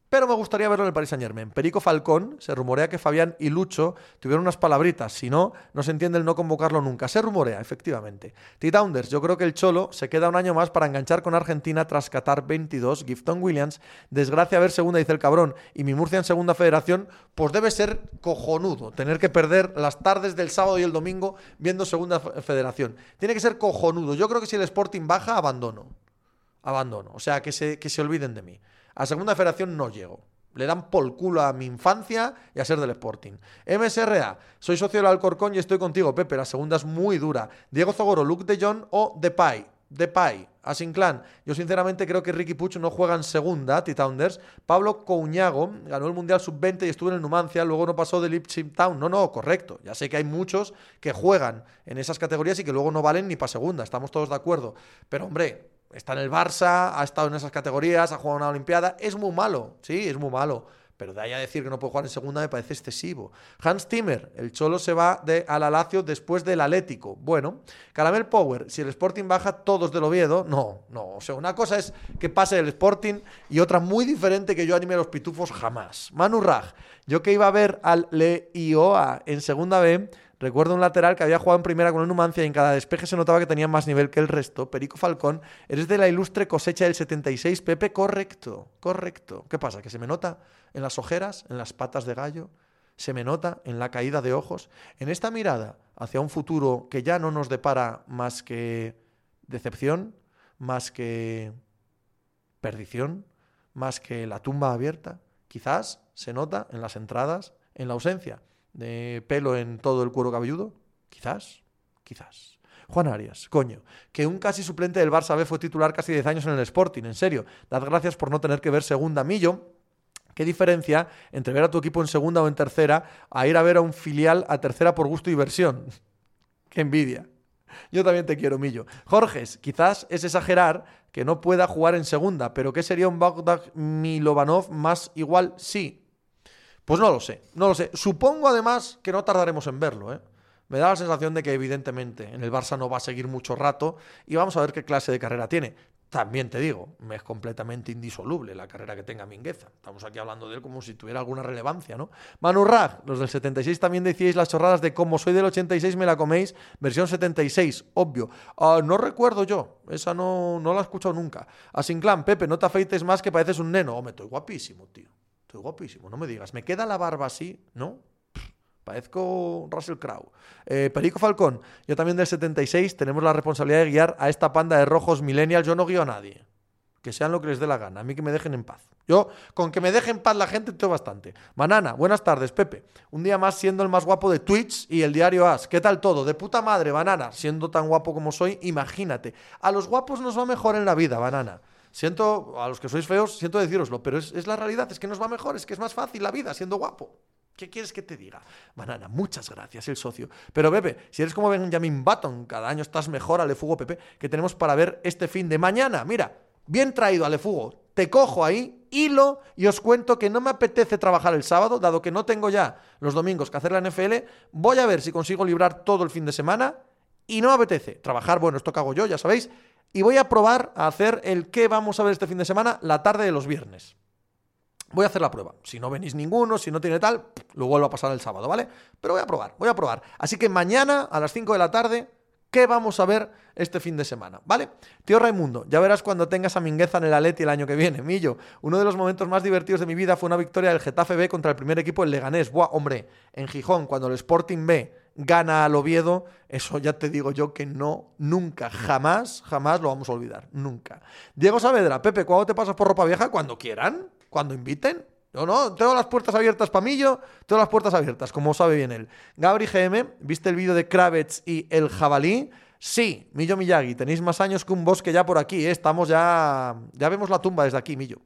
B: pero me gustaría verlo en el Paris Saint Germain. Perico Falcón, se rumorea que Fabián y Lucho tuvieron unas palabritas, si no, no se entiende el no convocarlo nunca. Se rumorea, efectivamente. T-Tounders, yo creo que el Cholo se queda un año más para enganchar con Argentina tras Qatar 22. Gifton Williams, desgracia ver segunda, dice el cabrón, y mi Murcia en segunda federación, pues debe ser cojonudo tener que perder las tardes del sábado y el domingo viendo segunda federación. Tiene que ser cojonudo. Yo creo que si el Sporting baja, abandono. Abandono. O sea, que se, que se olviden de mí. A segunda federación no llego. Le dan por culo a mi infancia y a ser del Sporting. MSRA, soy socio del Alcorcón y estoy contigo, Pepe. La segunda es muy dura. Diego Zogoro, Luke de John o Depay. Depay, Asinclan. Yo sinceramente creo que Ricky Puch no juega en segunda, T-Tounders. Pablo Couñago ganó el Mundial Sub-20 y estuvo en el Numancia, luego no pasó de Lipchip Town. No, no, correcto. Ya sé que hay muchos que juegan en esas categorías y que luego no valen ni para segunda, estamos todos de acuerdo. Pero hombre, está en el Barça, ha estado en esas categorías, ha jugado una Olimpiada, es muy malo, sí, es muy malo. Pero de ahí a decir que no puede jugar en segunda me parece excesivo. Hans Timmer, el Cholo se va de, al Alacio después del Atlético. Bueno, Caramel Power, si el Sporting baja todos del Oviedo, no, no. O sea, una cosa es que pase el Sporting y otra muy diferente que yo anime a los pitufos jamás. Manu Raj, yo que iba a ver al Leioa en segunda B, Recuerdo un lateral que había jugado en primera con el Numancia y en cada despeje se notaba que tenía más nivel que el resto. Perico Falcón, eres de la ilustre cosecha del 76, Pepe, correcto, correcto. ¿Qué pasa? ¿Que se me nota en las ojeras, en las patas de gallo? ¿Se me nota en la caída de ojos? En esta mirada hacia un futuro que ya no nos depara más que decepción, más que perdición, más que la tumba abierta. Quizás se nota en las entradas, en la ausencia de pelo en todo el cuero cabelludo? Quizás, quizás. Juan Arias, coño, que un casi suplente del Barça B fue titular casi 10 años en el Sporting, en serio. Dad gracias por no tener que ver segunda Millo. ¿Qué diferencia entre ver a tu equipo en segunda o en tercera a ir a ver a un filial a tercera por gusto y diversión? Qué envidia. Yo también te quiero, Millo. Jorges, quizás es exagerar que no pueda jugar en segunda, pero ¿qué sería un Bogdan Milovanov más igual? Sí, pues no lo sé, no lo sé. Supongo además que no tardaremos en verlo, ¿eh? Me da la sensación de que evidentemente en el Barça no va a seguir mucho rato y vamos a ver qué clase de carrera tiene. También te digo, me es completamente indisoluble la carrera que tenga Mingueza. Estamos aquí hablando de él como si tuviera alguna relevancia, ¿no? Manu Rag, los del 76 también decíais las chorradas de como soy del 86 me la coméis, versión 76, obvio. Ah, no recuerdo yo, esa no, no la he escuchado nunca. Asinclan, Pepe, no te afeites más que pareces un neno. Hombre, estoy guapísimo, tío. Estoy guapísimo, no me digas. ¿Me queda la barba así? ¿No? Parezco Russell Crowe. Eh, Perico Falcón, yo también del 76 tenemos la responsabilidad de guiar a esta panda de rojos millennials. Yo no guío a nadie. Que sean lo que les dé la gana. A mí que me dejen en paz. Yo, con que me dejen en paz la gente, tengo bastante. Manana, buenas tardes, Pepe. Un día más siendo el más guapo de Twitch y el diario As. ¿Qué tal todo? De puta madre, Banana. Siendo tan guapo como soy, imagínate. A los guapos nos va mejor en la vida, Banana. Siento, a los que sois feos, siento deciroslo, pero es, es la realidad, es que nos va mejor, es que es más fácil la vida siendo guapo. ¿Qué quieres que te diga? Banana, muchas gracias, el socio. Pero Pepe, si eres como Benjamin Button, cada año estás mejor, Alefugo Pepe, que tenemos para ver este fin de mañana. Mira, bien traído, Alefugo. Te cojo ahí, hilo, y os cuento que no me apetece trabajar el sábado, dado que no tengo ya los domingos que hacer la NFL. Voy a ver si consigo librar todo el fin de semana. Y no me apetece trabajar, bueno, esto que hago yo, ya sabéis. Y voy a probar a hacer el que vamos a ver este fin de semana, la tarde de los viernes. Voy a hacer la prueba. Si no venís ninguno, si no tiene tal, lo vuelvo a pasar el sábado, ¿vale? Pero voy a probar, voy a probar. Así que mañana a las 5 de la tarde, ¿qué vamos a ver este fin de semana? ¿Vale? Tío Raimundo, ya verás cuando tengas a Mingueza en el Aleti el año que viene. Millo, uno de los momentos más divertidos de mi vida fue una victoria del Getafe B contra el primer equipo, el Leganés. Buah, hombre, en Gijón, cuando el Sporting B gana al Oviedo, eso ya te digo yo que no, nunca, jamás, jamás lo vamos a olvidar, nunca. Diego Saavedra, Pepe, ¿cuándo te pasas por ropa vieja? Cuando quieran cuando inviten. No, no, tengo las puertas abiertas para mí, yo tengo las puertas abiertas, como sabe bien él. Gabri GM, ¿viste el vídeo de Kravitz y el jabalí? Sí, Millo Miyagi, tenéis más años que un bosque ya por aquí, ¿eh? estamos ya... Ya vemos la tumba desde aquí, Millo.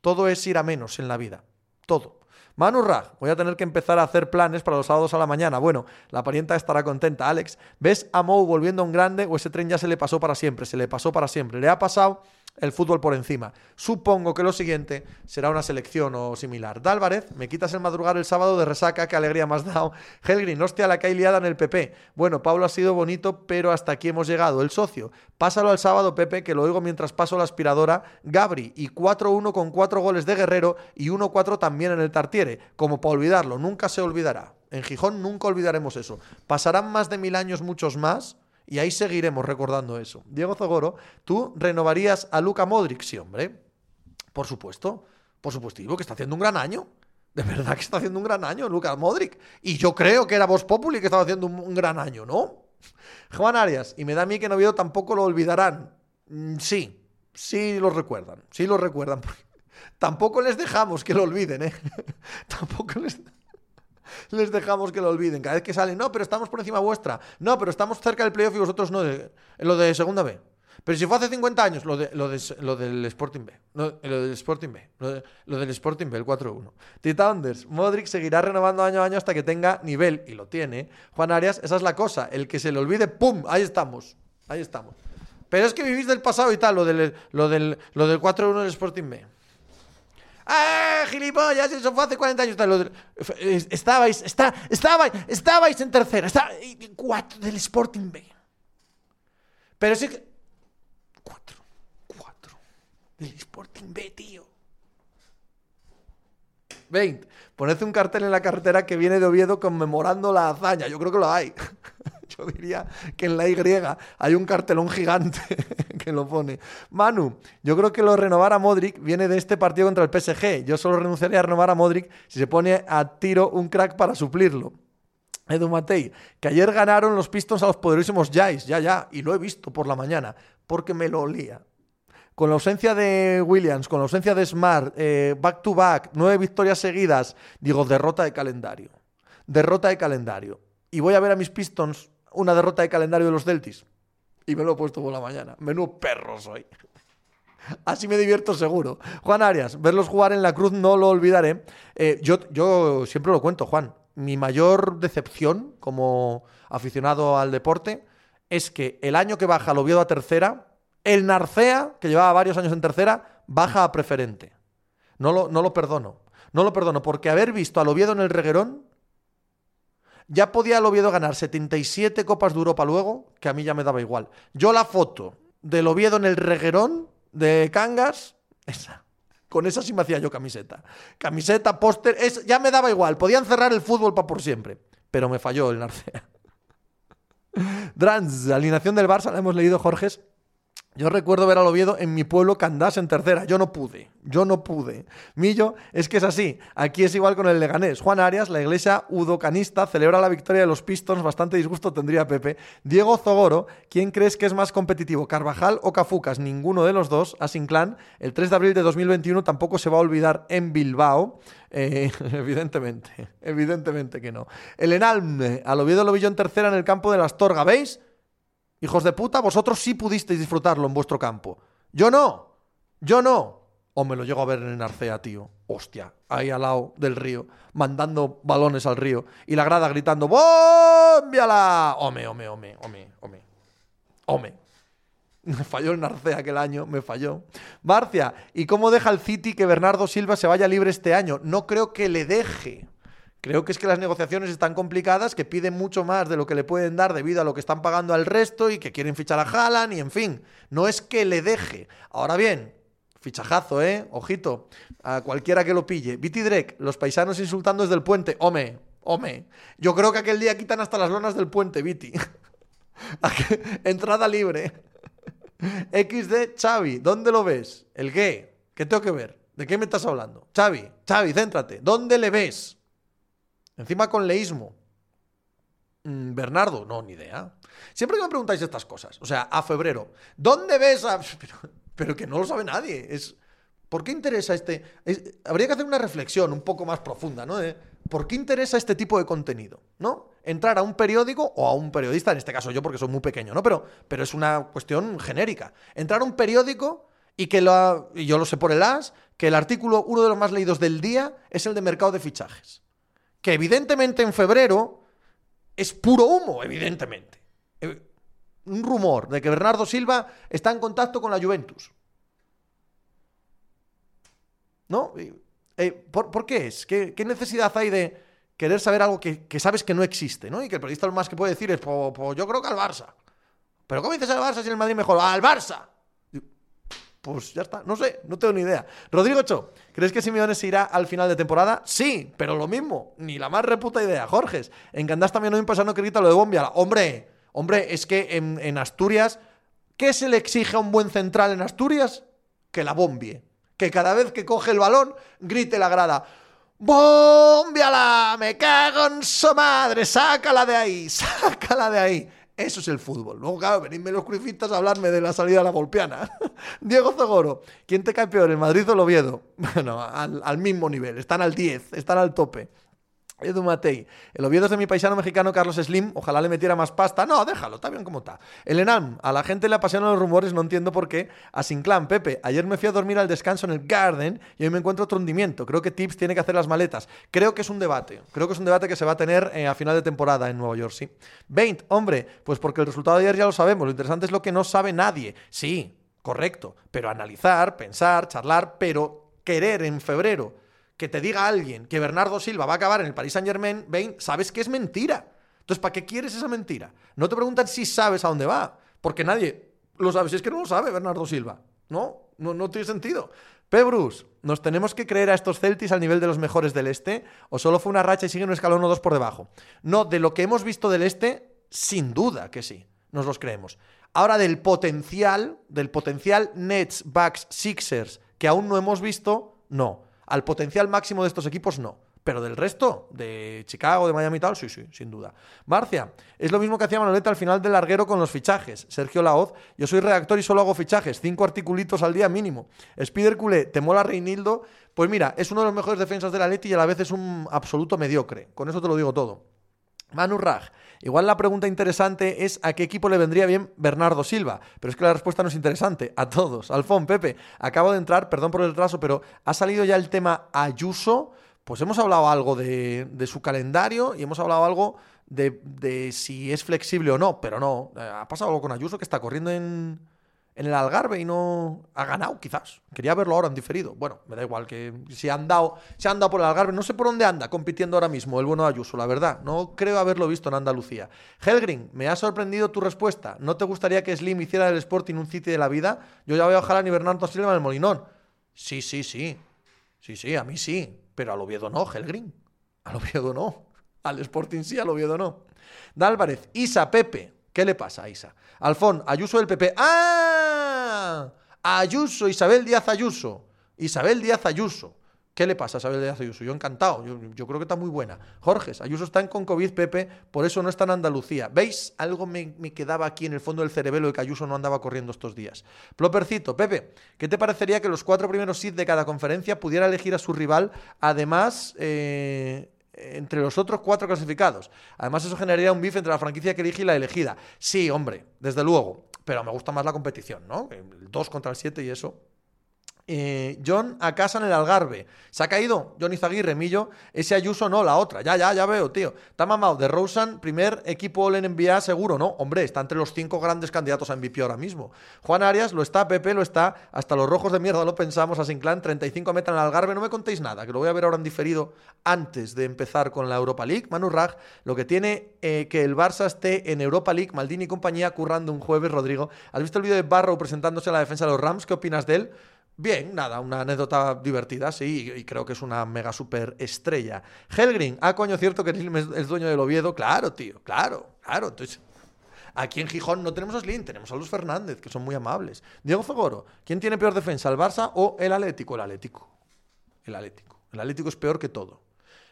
B: Todo es ir a menos en la vida, todo. Manu Raj, voy a tener que empezar a hacer planes para los sábados a la mañana. Bueno, la parienta estará contenta. Alex, ¿ves a Mou volviendo a un grande o ese tren ya se le pasó para siempre? Se le pasó para siempre. Le ha pasado el fútbol por encima. Supongo que lo siguiente será una selección o similar. Dálvarez, me quitas el madrugar el sábado de resaca, qué alegría más dado. Helgrin, hostia, la que hay liada en el PP. Bueno, Pablo ha sido bonito, pero hasta aquí hemos llegado. El socio, pásalo al sábado, Pepe, que lo oigo mientras paso la aspiradora. Gabri, y 4-1 con 4 goles de Guerrero y 1-4 también en el Tartiere. Como para olvidarlo, nunca se olvidará. En Gijón nunca olvidaremos eso. Pasarán más de mil años, muchos más y ahí seguiremos recordando eso. Diego Zogoro, ¿tú renovarías a Luca Modric? Sí, hombre. Por supuesto. Por supuesto, que está haciendo un gran año. De verdad que está haciendo un gran año Luca Modric. Y yo creo que era Vos Populi que estaba haciendo un, gran año, ¿no? Juan Arias, y me da a mí que Noviedo tampoco lo olvidarán. Mm, sí, sí lo recuerdan, sí lo recuerdan. Tampoco les dejamos que lo olviden, ¿eh? tampoco les les dejamos que lo olviden. Cada vez que salen, no, pero estamos por encima vuestra. No, pero estamos cerca del playoff y vosotros no, en lo de segunda B. Pero si fue hace 50 años, lo, de, lo, del Sporting B. Lo, del Sporting B. Lo, del Sporting B, el 4-1. Tita Anders, Modric seguirá renovando año a año hasta que tenga nivel. Y lo tiene. Juan Arias, esa es la cosa. El que se le olvide, ¡pum! Ahí estamos. Ahí estamos. Pero es que vivís del pasado y tal, lo del, lo del, lo del 4-1 del Sporting B. ¡Ah, gilipollas! Eso fue hace 40 años. Estabais, está, estabais, estabais en tercera. Está, cuatro del Sporting B. Pero sí que. Cuatro. Cuatro. Del Sporting B, tío. 20. Poned un cartel en la carretera que viene de Oviedo conmemorando la hazaña. Yo creo que lo hay. Yo diría que en la Y hay un cartelón gigante que lo pone. Manu, yo creo que lo renovar a Modric viene de este partido contra el PSG. Yo solo renunciaría a renovar a Modric si se pone a tiro un crack para suplirlo. Edu Matei, que ayer ganaron los Pistons a los poderosísimos Jais, ya, ya, y lo he visto por la mañana, porque me lo olía. Con la ausencia de Williams, con la ausencia de Smart, eh, back to back, nueve victorias seguidas, digo, derrota de calendario. Derrota de calendario. Y voy a ver a mis Pistons una derrota de calendario de los Celtics. Y me lo he puesto por la mañana. Menú perro soy. Así me divierto seguro. Juan Arias, verlos jugar en la cruz no lo olvidaré. Eh, yo, yo siempre lo cuento, Juan. Mi mayor decepción como aficionado al deporte es que el año que baja el Oviedo a tercera, el Narcea, que llevaba varios años en tercera, baja a preferente. No lo, no lo perdono. No lo perdono, porque haber visto al Oviedo en el reguerón ya podía el Oviedo ganar 77 Copas de Europa luego, que a mí ya me daba igual. Yo la foto del Oviedo en el reguerón de Cangas, esa. Con esa sí me hacía yo camiseta. Camiseta, póster, ya me daba igual. Podían cerrar el fútbol para por siempre. Pero me falló el Narcea. Drans, alineación del Barça, la hemos leído, Jorges. Yo recuerdo ver al Oviedo en mi pueblo Candás en tercera. Yo no pude. Yo no pude. Millo, es que es así. Aquí es igual con el Leganés. Juan Arias, la iglesia udocanista, celebra la victoria de los Pistons. Bastante disgusto tendría Pepe. Diego Zogoro, ¿quién crees que es más competitivo? ¿Carvajal o Cafucas? Ninguno de los dos. Asinclan, el 3 de abril de 2021 tampoco se va a olvidar en Bilbao. Eh, evidentemente, evidentemente que no. El Enalme, al Oviedo lo en tercera en el campo de la Astorga. ¿Veis? Hijos de puta, vosotros sí pudisteis disfrutarlo en vuestro campo. Yo no. Yo no. O me lo llego a ver en Arcea, tío. Hostia, ahí al lado del río, mandando balones al río. Y la grada gritando, ¡Bómbiala! Home, home, home, home, home. Home. Me falló el Narcea aquel año, me falló. Marcia, ¿y cómo deja el City que Bernardo Silva se vaya libre este año? No creo que le deje. Creo que es que las negociaciones están complicadas, que piden mucho más de lo que le pueden dar debido a lo que están pagando al resto y que quieren fichar a Haaland y en fin, no es que le deje. Ahora bien, fichajazo, ¿eh? Ojito, a cualquiera que lo pille. Viti Drek, los paisanos insultando desde el puente. Home, home. Yo creo que aquel día quitan hasta las lonas del puente, Viti. Entrada libre. XD Xavi, ¿dónde lo ves? ¿El qué? ¿Qué tengo que ver? ¿De qué me estás hablando? Xavi, Xavi, céntrate. ¿Dónde le ves? Encima con leísmo. Mm, Bernardo, no, ni idea. Siempre que me preguntáis estas cosas, o sea, a febrero, ¿dónde ves a...? Pero, que no lo sabe nadie. Es, ¿Por qué interesa este...? habría que hacer una reflexión un poco más profunda, ¿no? ¿Por qué interesa este tipo de contenido? ¿No? Entrar a un periódico o a un periodista, en este caso yo porque soy muy pequeño, ¿no? Pero, pero es una cuestión genérica. Entrar a un periódico y que lo, y yo lo sé por el AS, que el artículo, uno de los más leídos del día, es el de mercado de fichajes que evidentemente en febrero es puro humo, evidentemente. Eh, un rumor de que Bernardo Silva está en contacto con la Juventus. ¿No? Eh, ¿por, qué es? ¿Qué, necesidad hay de querer saber algo que, sabes que no existe? ¿no? Y que el periodista lo más que puede decir es, pues, pues yo creo que al Barça. ¿Pero cómo dices al Barça si el Madrid mejor? ¡Al Barça! Pues ya está, no sé, no tengo ni idea. Rodrigo Cho, ¿crees que Simeone se irá al final de temporada? Sí, pero lo mismo, ni la más reputa idea. Jorge, en Candás también no me pasa no que lo de Bombia. Hombre, hombre, es que en, Asturias, ¿qué se le exige a un buen central en Asturias? Que la bombie. Que cada vez que coge el balón, grite la grada. ¡Bombiala! ¡Me cago en su madre! ¡Sácala de ahí! ¡Sácala de ahí! Eso es el fútbol. Luego, claro, venidme los crucifistas a golpear de la salida a la golpeana. Diego Zogoro, ¿quién te cae peor, el Madrid o el Oviedo? Bueno, al, al mismo nivel, están al 10, están al tope. Edu Matei. El Oviedo es de mi paisano mexicano Carlos Slim. Ojalá le metiera más pasta. No, déjalo, está bien como está. El Enam. A la gente le apasionan los rumores, no entiendo por qué. A Sinclan, Pepe. Ayer me fui a dormir al descanso en el Garden y hoy me encuentro otro hundimiento. Creo que Tips tiene que hacer las maletas. Creo que es un debate. Creo que es un debate que se va a tener eh, a final de temporada en Nueva York, sí. 20. Hombre, pues porque el resultado de ayer ya lo sabemos. Lo interesante es lo que no sabe nadie. Sí, correcto. Pero analizar, pensar, charlar, pero querer en febrero que te diga alguien que Bernardo Silva va a acabar en el Paris Saint Germain, sabes que es mentira. Entonces, ¿para qué quieres esa mentira? No te preguntan si sabes a dónde va, porque nadie lo sabe. Si es que no lo sabe Bernardo Silva. No, no, tiene sentido. P. Bruce, ¿nos tenemos que creer a estos Celtics al nivel de los mejores del este? ¿O solo fue una racha y sigue un escalón o dos por debajo? No, de lo que hemos visto del este, sin duda que sí, nos los creemos. Ahora del potencial, del potencial Nets, Bucks, Sixers, que aún no hemos visto, no. Al potencial máximo de estos equipos, no. Pero del resto, de Chicago, de Miami y tal, sí, sí, sin duda. Marcia, es lo mismo que hacía Manoleta al final del larguero con los fichajes. Sergio Laoz, yo soy redactor y solo hago fichajes, cinco articulitos al día mínimo. Spider Culé, ¿te mola Reinildo? Pues mira, es uno de los mejores defensas de la Leti y a la vez es un absoluto mediocre. Con eso te lo digo todo. Manu Raj, igual la pregunta interesante es a qué equipo le vendría bien Bernardo Silva, pero es que la respuesta no es interesante, a todos. Alfón, Pepe, acabo de entrar, perdón por el retraso, pero ha salido ya el tema Ayuso, pues hemos hablado algo de, su calendario y hemos hablado algo de, de, si es flexible o no, pero no, ha pasado algo con Ayuso que está corriendo en, en el Algarve y no ha ganado, quizás. Quería verlo ahora en diferido. Bueno, me da igual que si han dado, se han por el Algarve, no sé por dónde anda compitiendo ahora mismo el bueno Ayuso, la verdad. No creo haberlo visto en Andalucía. Helgrin, me ha sorprendido tu respuesta. ¿No te gustaría que Slim hiciera el Sporting un City de la vida? Yo ya veo a Jalan y Bernardo Silva en el Molinón. Sí, sí, sí. Sí, sí, a mí sí. Pero al Oviedo no, Helgrin. Al Oviedo no. Al Sporting sí, al Oviedo no. Dálvarez, Isa, Pepe. ¿Qué le pasa Isa? Alfón, Ayuso del PP. ¡Ah! Ayuso, Isabel Díaz Ayuso. Isabel Díaz Ayuso. ¿Qué le pasa a Isabel Díaz Ayuso? Yo encantado, yo, creo que está muy buena. Jorge, Ayuso está en con COVID, Pepe, por eso no está en Andalucía. ¿Veis? Algo me, quedaba aquí en el fondo del cerebelo de que Ayuso no andaba corriendo estos días. Plopercito, Pepe, ¿qué te parecería que los cuatro primeros sit de cada conferencia pudiera elegir a su rival? Además, eh, entre los otros cuatro clasificados. Además, eso generaría un bif entre la franquicia que elige y la elegida. Sí, hombre, desde luego. pero me gusta más la competición, ¿no? El 2 contra el 7 y eso. Eh, John a casa en el Algarve. ¿Se ha caído? John Izaguirre, Millo. Ese Ayuso no, la otra. Ya, ya, ya veo, tío. Está mamado. De Rosen, primer equipo All NBA seguro, ¿no? Hombre, está entre los cinco grandes candidatos a MVP ahora mismo. Juan Arias lo está, Pepe lo está. Hasta los rojos de mierda lo pensamos. A Sinclan, 35 metros en el Algarve. No me contéis nada, que lo voy a ver ahora en diferido antes de empezar con la Europa League. Manu Raj, lo que tiene eh, que el Barça esté en Europa League, Maldini y compañía, currando un jueves, Rodrigo. ¿Has visto el vídeo de Barrow presentándose a la defensa de los Rams? ¿Qué opinas de él? Bien, nada, una anécdota divertida, sí, y creo que es una mega super estrella. Helgrin, ah, coño, cierto que Slim es, dueño del Oviedo. Claro, tío, claro, claro. Entonces, aquí en Gijón no tenemos a Slim, tenemos a Luis Fernández, que son muy amables. Diego Fegoro, ¿quién tiene peor defensa, el Barça o el Atlético? El Atlético. El Atlético. El Atlético es peor que todo.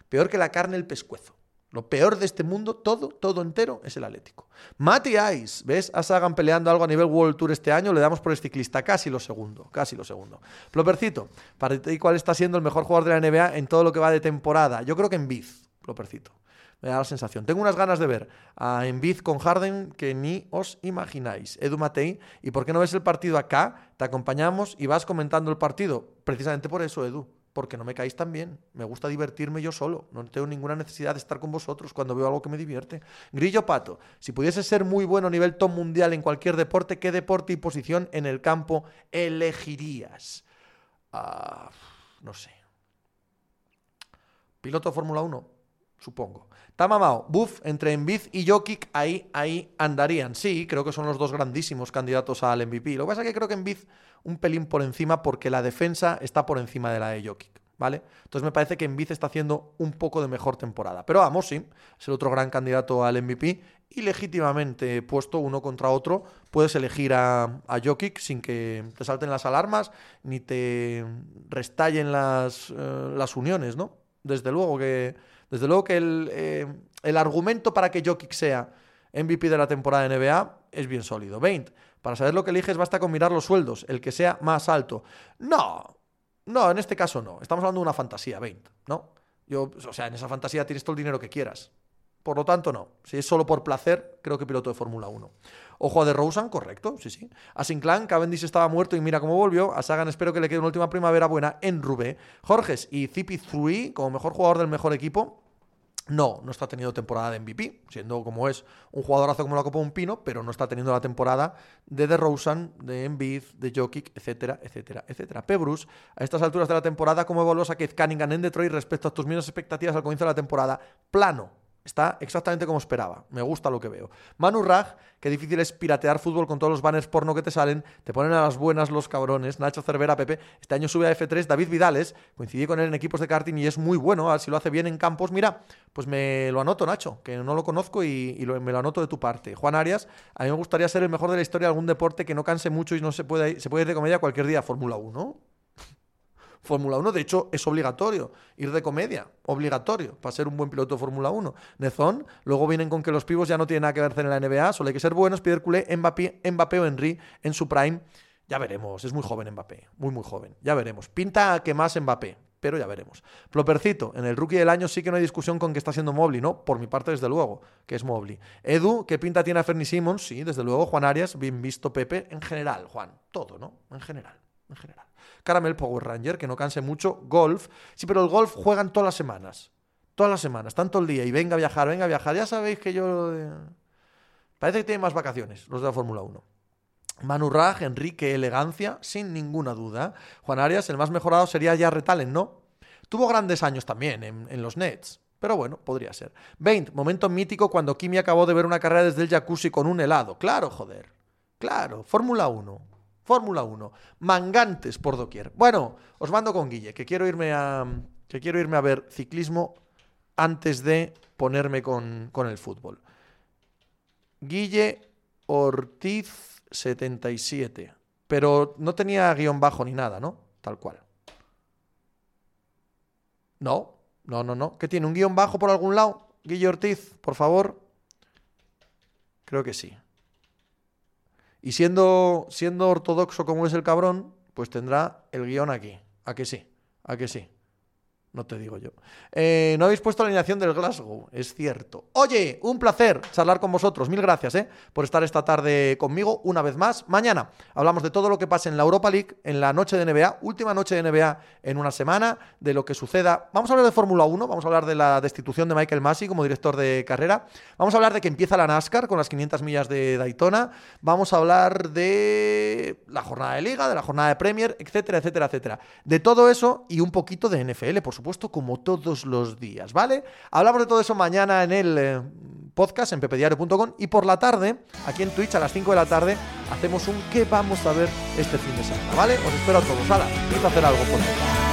B: Peor que la carne el pescuezo. Lo peor de este mundo, todo, todo entero, es el Atlético. Mati Ice, ¿ves? A Sagan peleando algo a nivel World Tour este año, le damos por el ciclista, casi lo segundo, casi lo segundo. Plopercito, para ti, ¿cuál está siendo el mejor jugador de la NBA en todo lo que va de temporada? Yo creo que en Biz, Plopercito. Me da la sensación. Tengo unas ganas de ver a Envid con Harden que ni os imagináis. Edu Matei, ¿y por qué no ves el partido acá? Te acompañamos y vas comentando el partido. Precisamente por eso, Edu porque no me caéis tan bien. Me gusta divertirme yo solo. No tengo ninguna necesidad de estar con vosotros cuando veo algo que me divierte. Grillo Pato, si pudiese ser muy bueno a nivel top mundial en cualquier deporte, ¿qué deporte y posición en el campo elegirías? Ah, no sé. Piloto Fórmula 1, supongo. Tamamao, Buff, entre Envid y Jokic, ahí, ahí andarían. Sí, creo que son los dos grandísimos candidatos al MVP. Lo que pasa es que creo que Envid un pelín por encima porque la defensa está por encima de la de Jokic. ¿Vale? Entonces me parece que Envid está haciendo un poco de mejor temporada. Pero vamos, sí, es el otro gran candidato al MVP y legítimamente puesto uno contra otro, puedes elegir a, a Jokic sin que te salten las alarmas ni te restallen las, eh, las uniones, ¿no? Desde luego que, desde luego que el, eh, el argumento para que Jokic sea MVP de la temporada de NBA es bien sólido. 20. Para saber lo que eliges basta con mirar los sueldos, el que sea más alto. No, no, en este caso no. Estamos hablando de una fantasía, 20, ¿no? Yo, o sea, en esa fantasía tienes todo el dinero que quieras. Por lo tanto, no. Si es solo por placer, creo que piloto de Fórmula 1. Ojo a de Rosen, correcto, sí, sí. A Sinclair, Cavendish estaba muerto y mira cómo volvió. A Sagan espero que le quede una última primavera buena en Rubé. Jorges y Zipi Three como mejor jugador del mejor equipo. No, no está teniendo temporada de MVP, siendo como es un jugadorazo como la Copa Un Pino, pero no está teniendo la temporada de DeRozan, de Embiid, de Jokic, etcétera, etcétera, etcétera. Pebrus, a estas alturas de la temporada, ¿cómo evaluas a Keith Cunningham en Detroit respecto a tus mismas expectativas al comienzo de la temporada? Plano, Está exactamente como esperaba. Me gusta lo que veo. Manu Raj, qué difícil es piratear fútbol con todos los banners porno que te salen. Te ponen a las buenas los cabrones. Nacho Cervera, Pepe. Este año sube a F3. David Vidales. Coincidí con él en equipos de karting y es muy bueno. Si lo hace bien en campos, mira, pues me lo anoto, Nacho, que no lo conozco y, me lo anoto de tu parte. Juan Arias, a mí me gustaría ser el mejor de la historia de algún deporte que no canse mucho y no se puede, se puede ir de comedia cualquier día. Fórmula 1. Fórmula 1. De hecho, es obligatorio ir de comedia, obligatorio, para ser un buen piloto Fórmula 1. Nezón, luego vienen con que los pibos ya no tienen nada que ver en la NBA, solo hay que ser buenos, Pierre Culé, Mbappé, Mbappé o Henry en su prime. Ya veremos, es muy joven Mbappé, muy muy joven, ya veremos. Pinta que más Mbappé, pero ya veremos. Plopercito, en el rookie del año sí que no hay discusión con que está siendo Mobley, ¿no? Por mi parte, desde luego, que es Mobley. Edu, ¿qué pinta tiene a Fernie Simmons? Sí, desde luego. Juan Arias, bien visto Pepe, en general, Juan, todo, ¿no? En general, en general. Caramel Power Ranger, que no canse mucho. Golf. Sí, pero el golf juegan todas las semanas. Todas las semanas, tanto el día. Y venga a viajar, venga a viajar. Ya sabéis que yo. Parece que tiene más vacaciones los de la Fórmula 1. Manu Raj, Enrique, elegancia, sin ninguna duda. Juan Arias, el más mejorado sería ya Retalen, ¿no? Tuvo grandes años también en, en los Nets. Pero bueno, podría ser. 20. Momento mítico cuando Kimi acabó de ver una carrera desde el jacuzzi con un helado. Claro, joder. Claro, Fórmula 1. Fórmula 1. Mangantes por doquier. Bueno, os mando con Guille, que quiero irme a, que quiero irme a ver ciclismo antes de ponerme con, con el fútbol. Guille Ortiz 77. Pero no tenía guion bajo ni nada, ¿no? Tal cual. No, no, no, no. ¿Qué tiene? ¿Un guion bajo por algún lado? Guille Ortiz, por favor. Creo que sí. Y siendo, siendo ortodoxo como es el cabrón, pues tendrá el guion aquí. ¿A que sí? ¿A que sí? No te digo yo. Eh, no habéis puesto la alineación del Glasgow, es cierto. Oye, un placer charlar con vosotros. Mil gracias eh, por estar esta tarde conmigo una vez más. Mañana hablamos de todo lo que pasa en la Europa League, en la noche de NBA, última noche de NBA en una semana, de lo que suceda. Vamos a hablar de Fórmula 1, vamos a hablar de la destitución de Michael Massey como director de carrera. Vamos a hablar de que empieza la NASCAR con las 500 millas de Daytona. Vamos a hablar de la jornada de Liga, de la jornada de Premier, etcétera, etcétera, etcétera. De todo eso y un poquito de NFL, por supuesto, como todos los días, ¿vale? Hablamos de todo eso mañana en el eh, podcast en pepediario.com y por la tarde, aquí en Twitch a las 5 de la tarde, hacemos un qué vamos a ver este fin de semana, ¿vale? Os espero a todos. Hala, a hacer algo por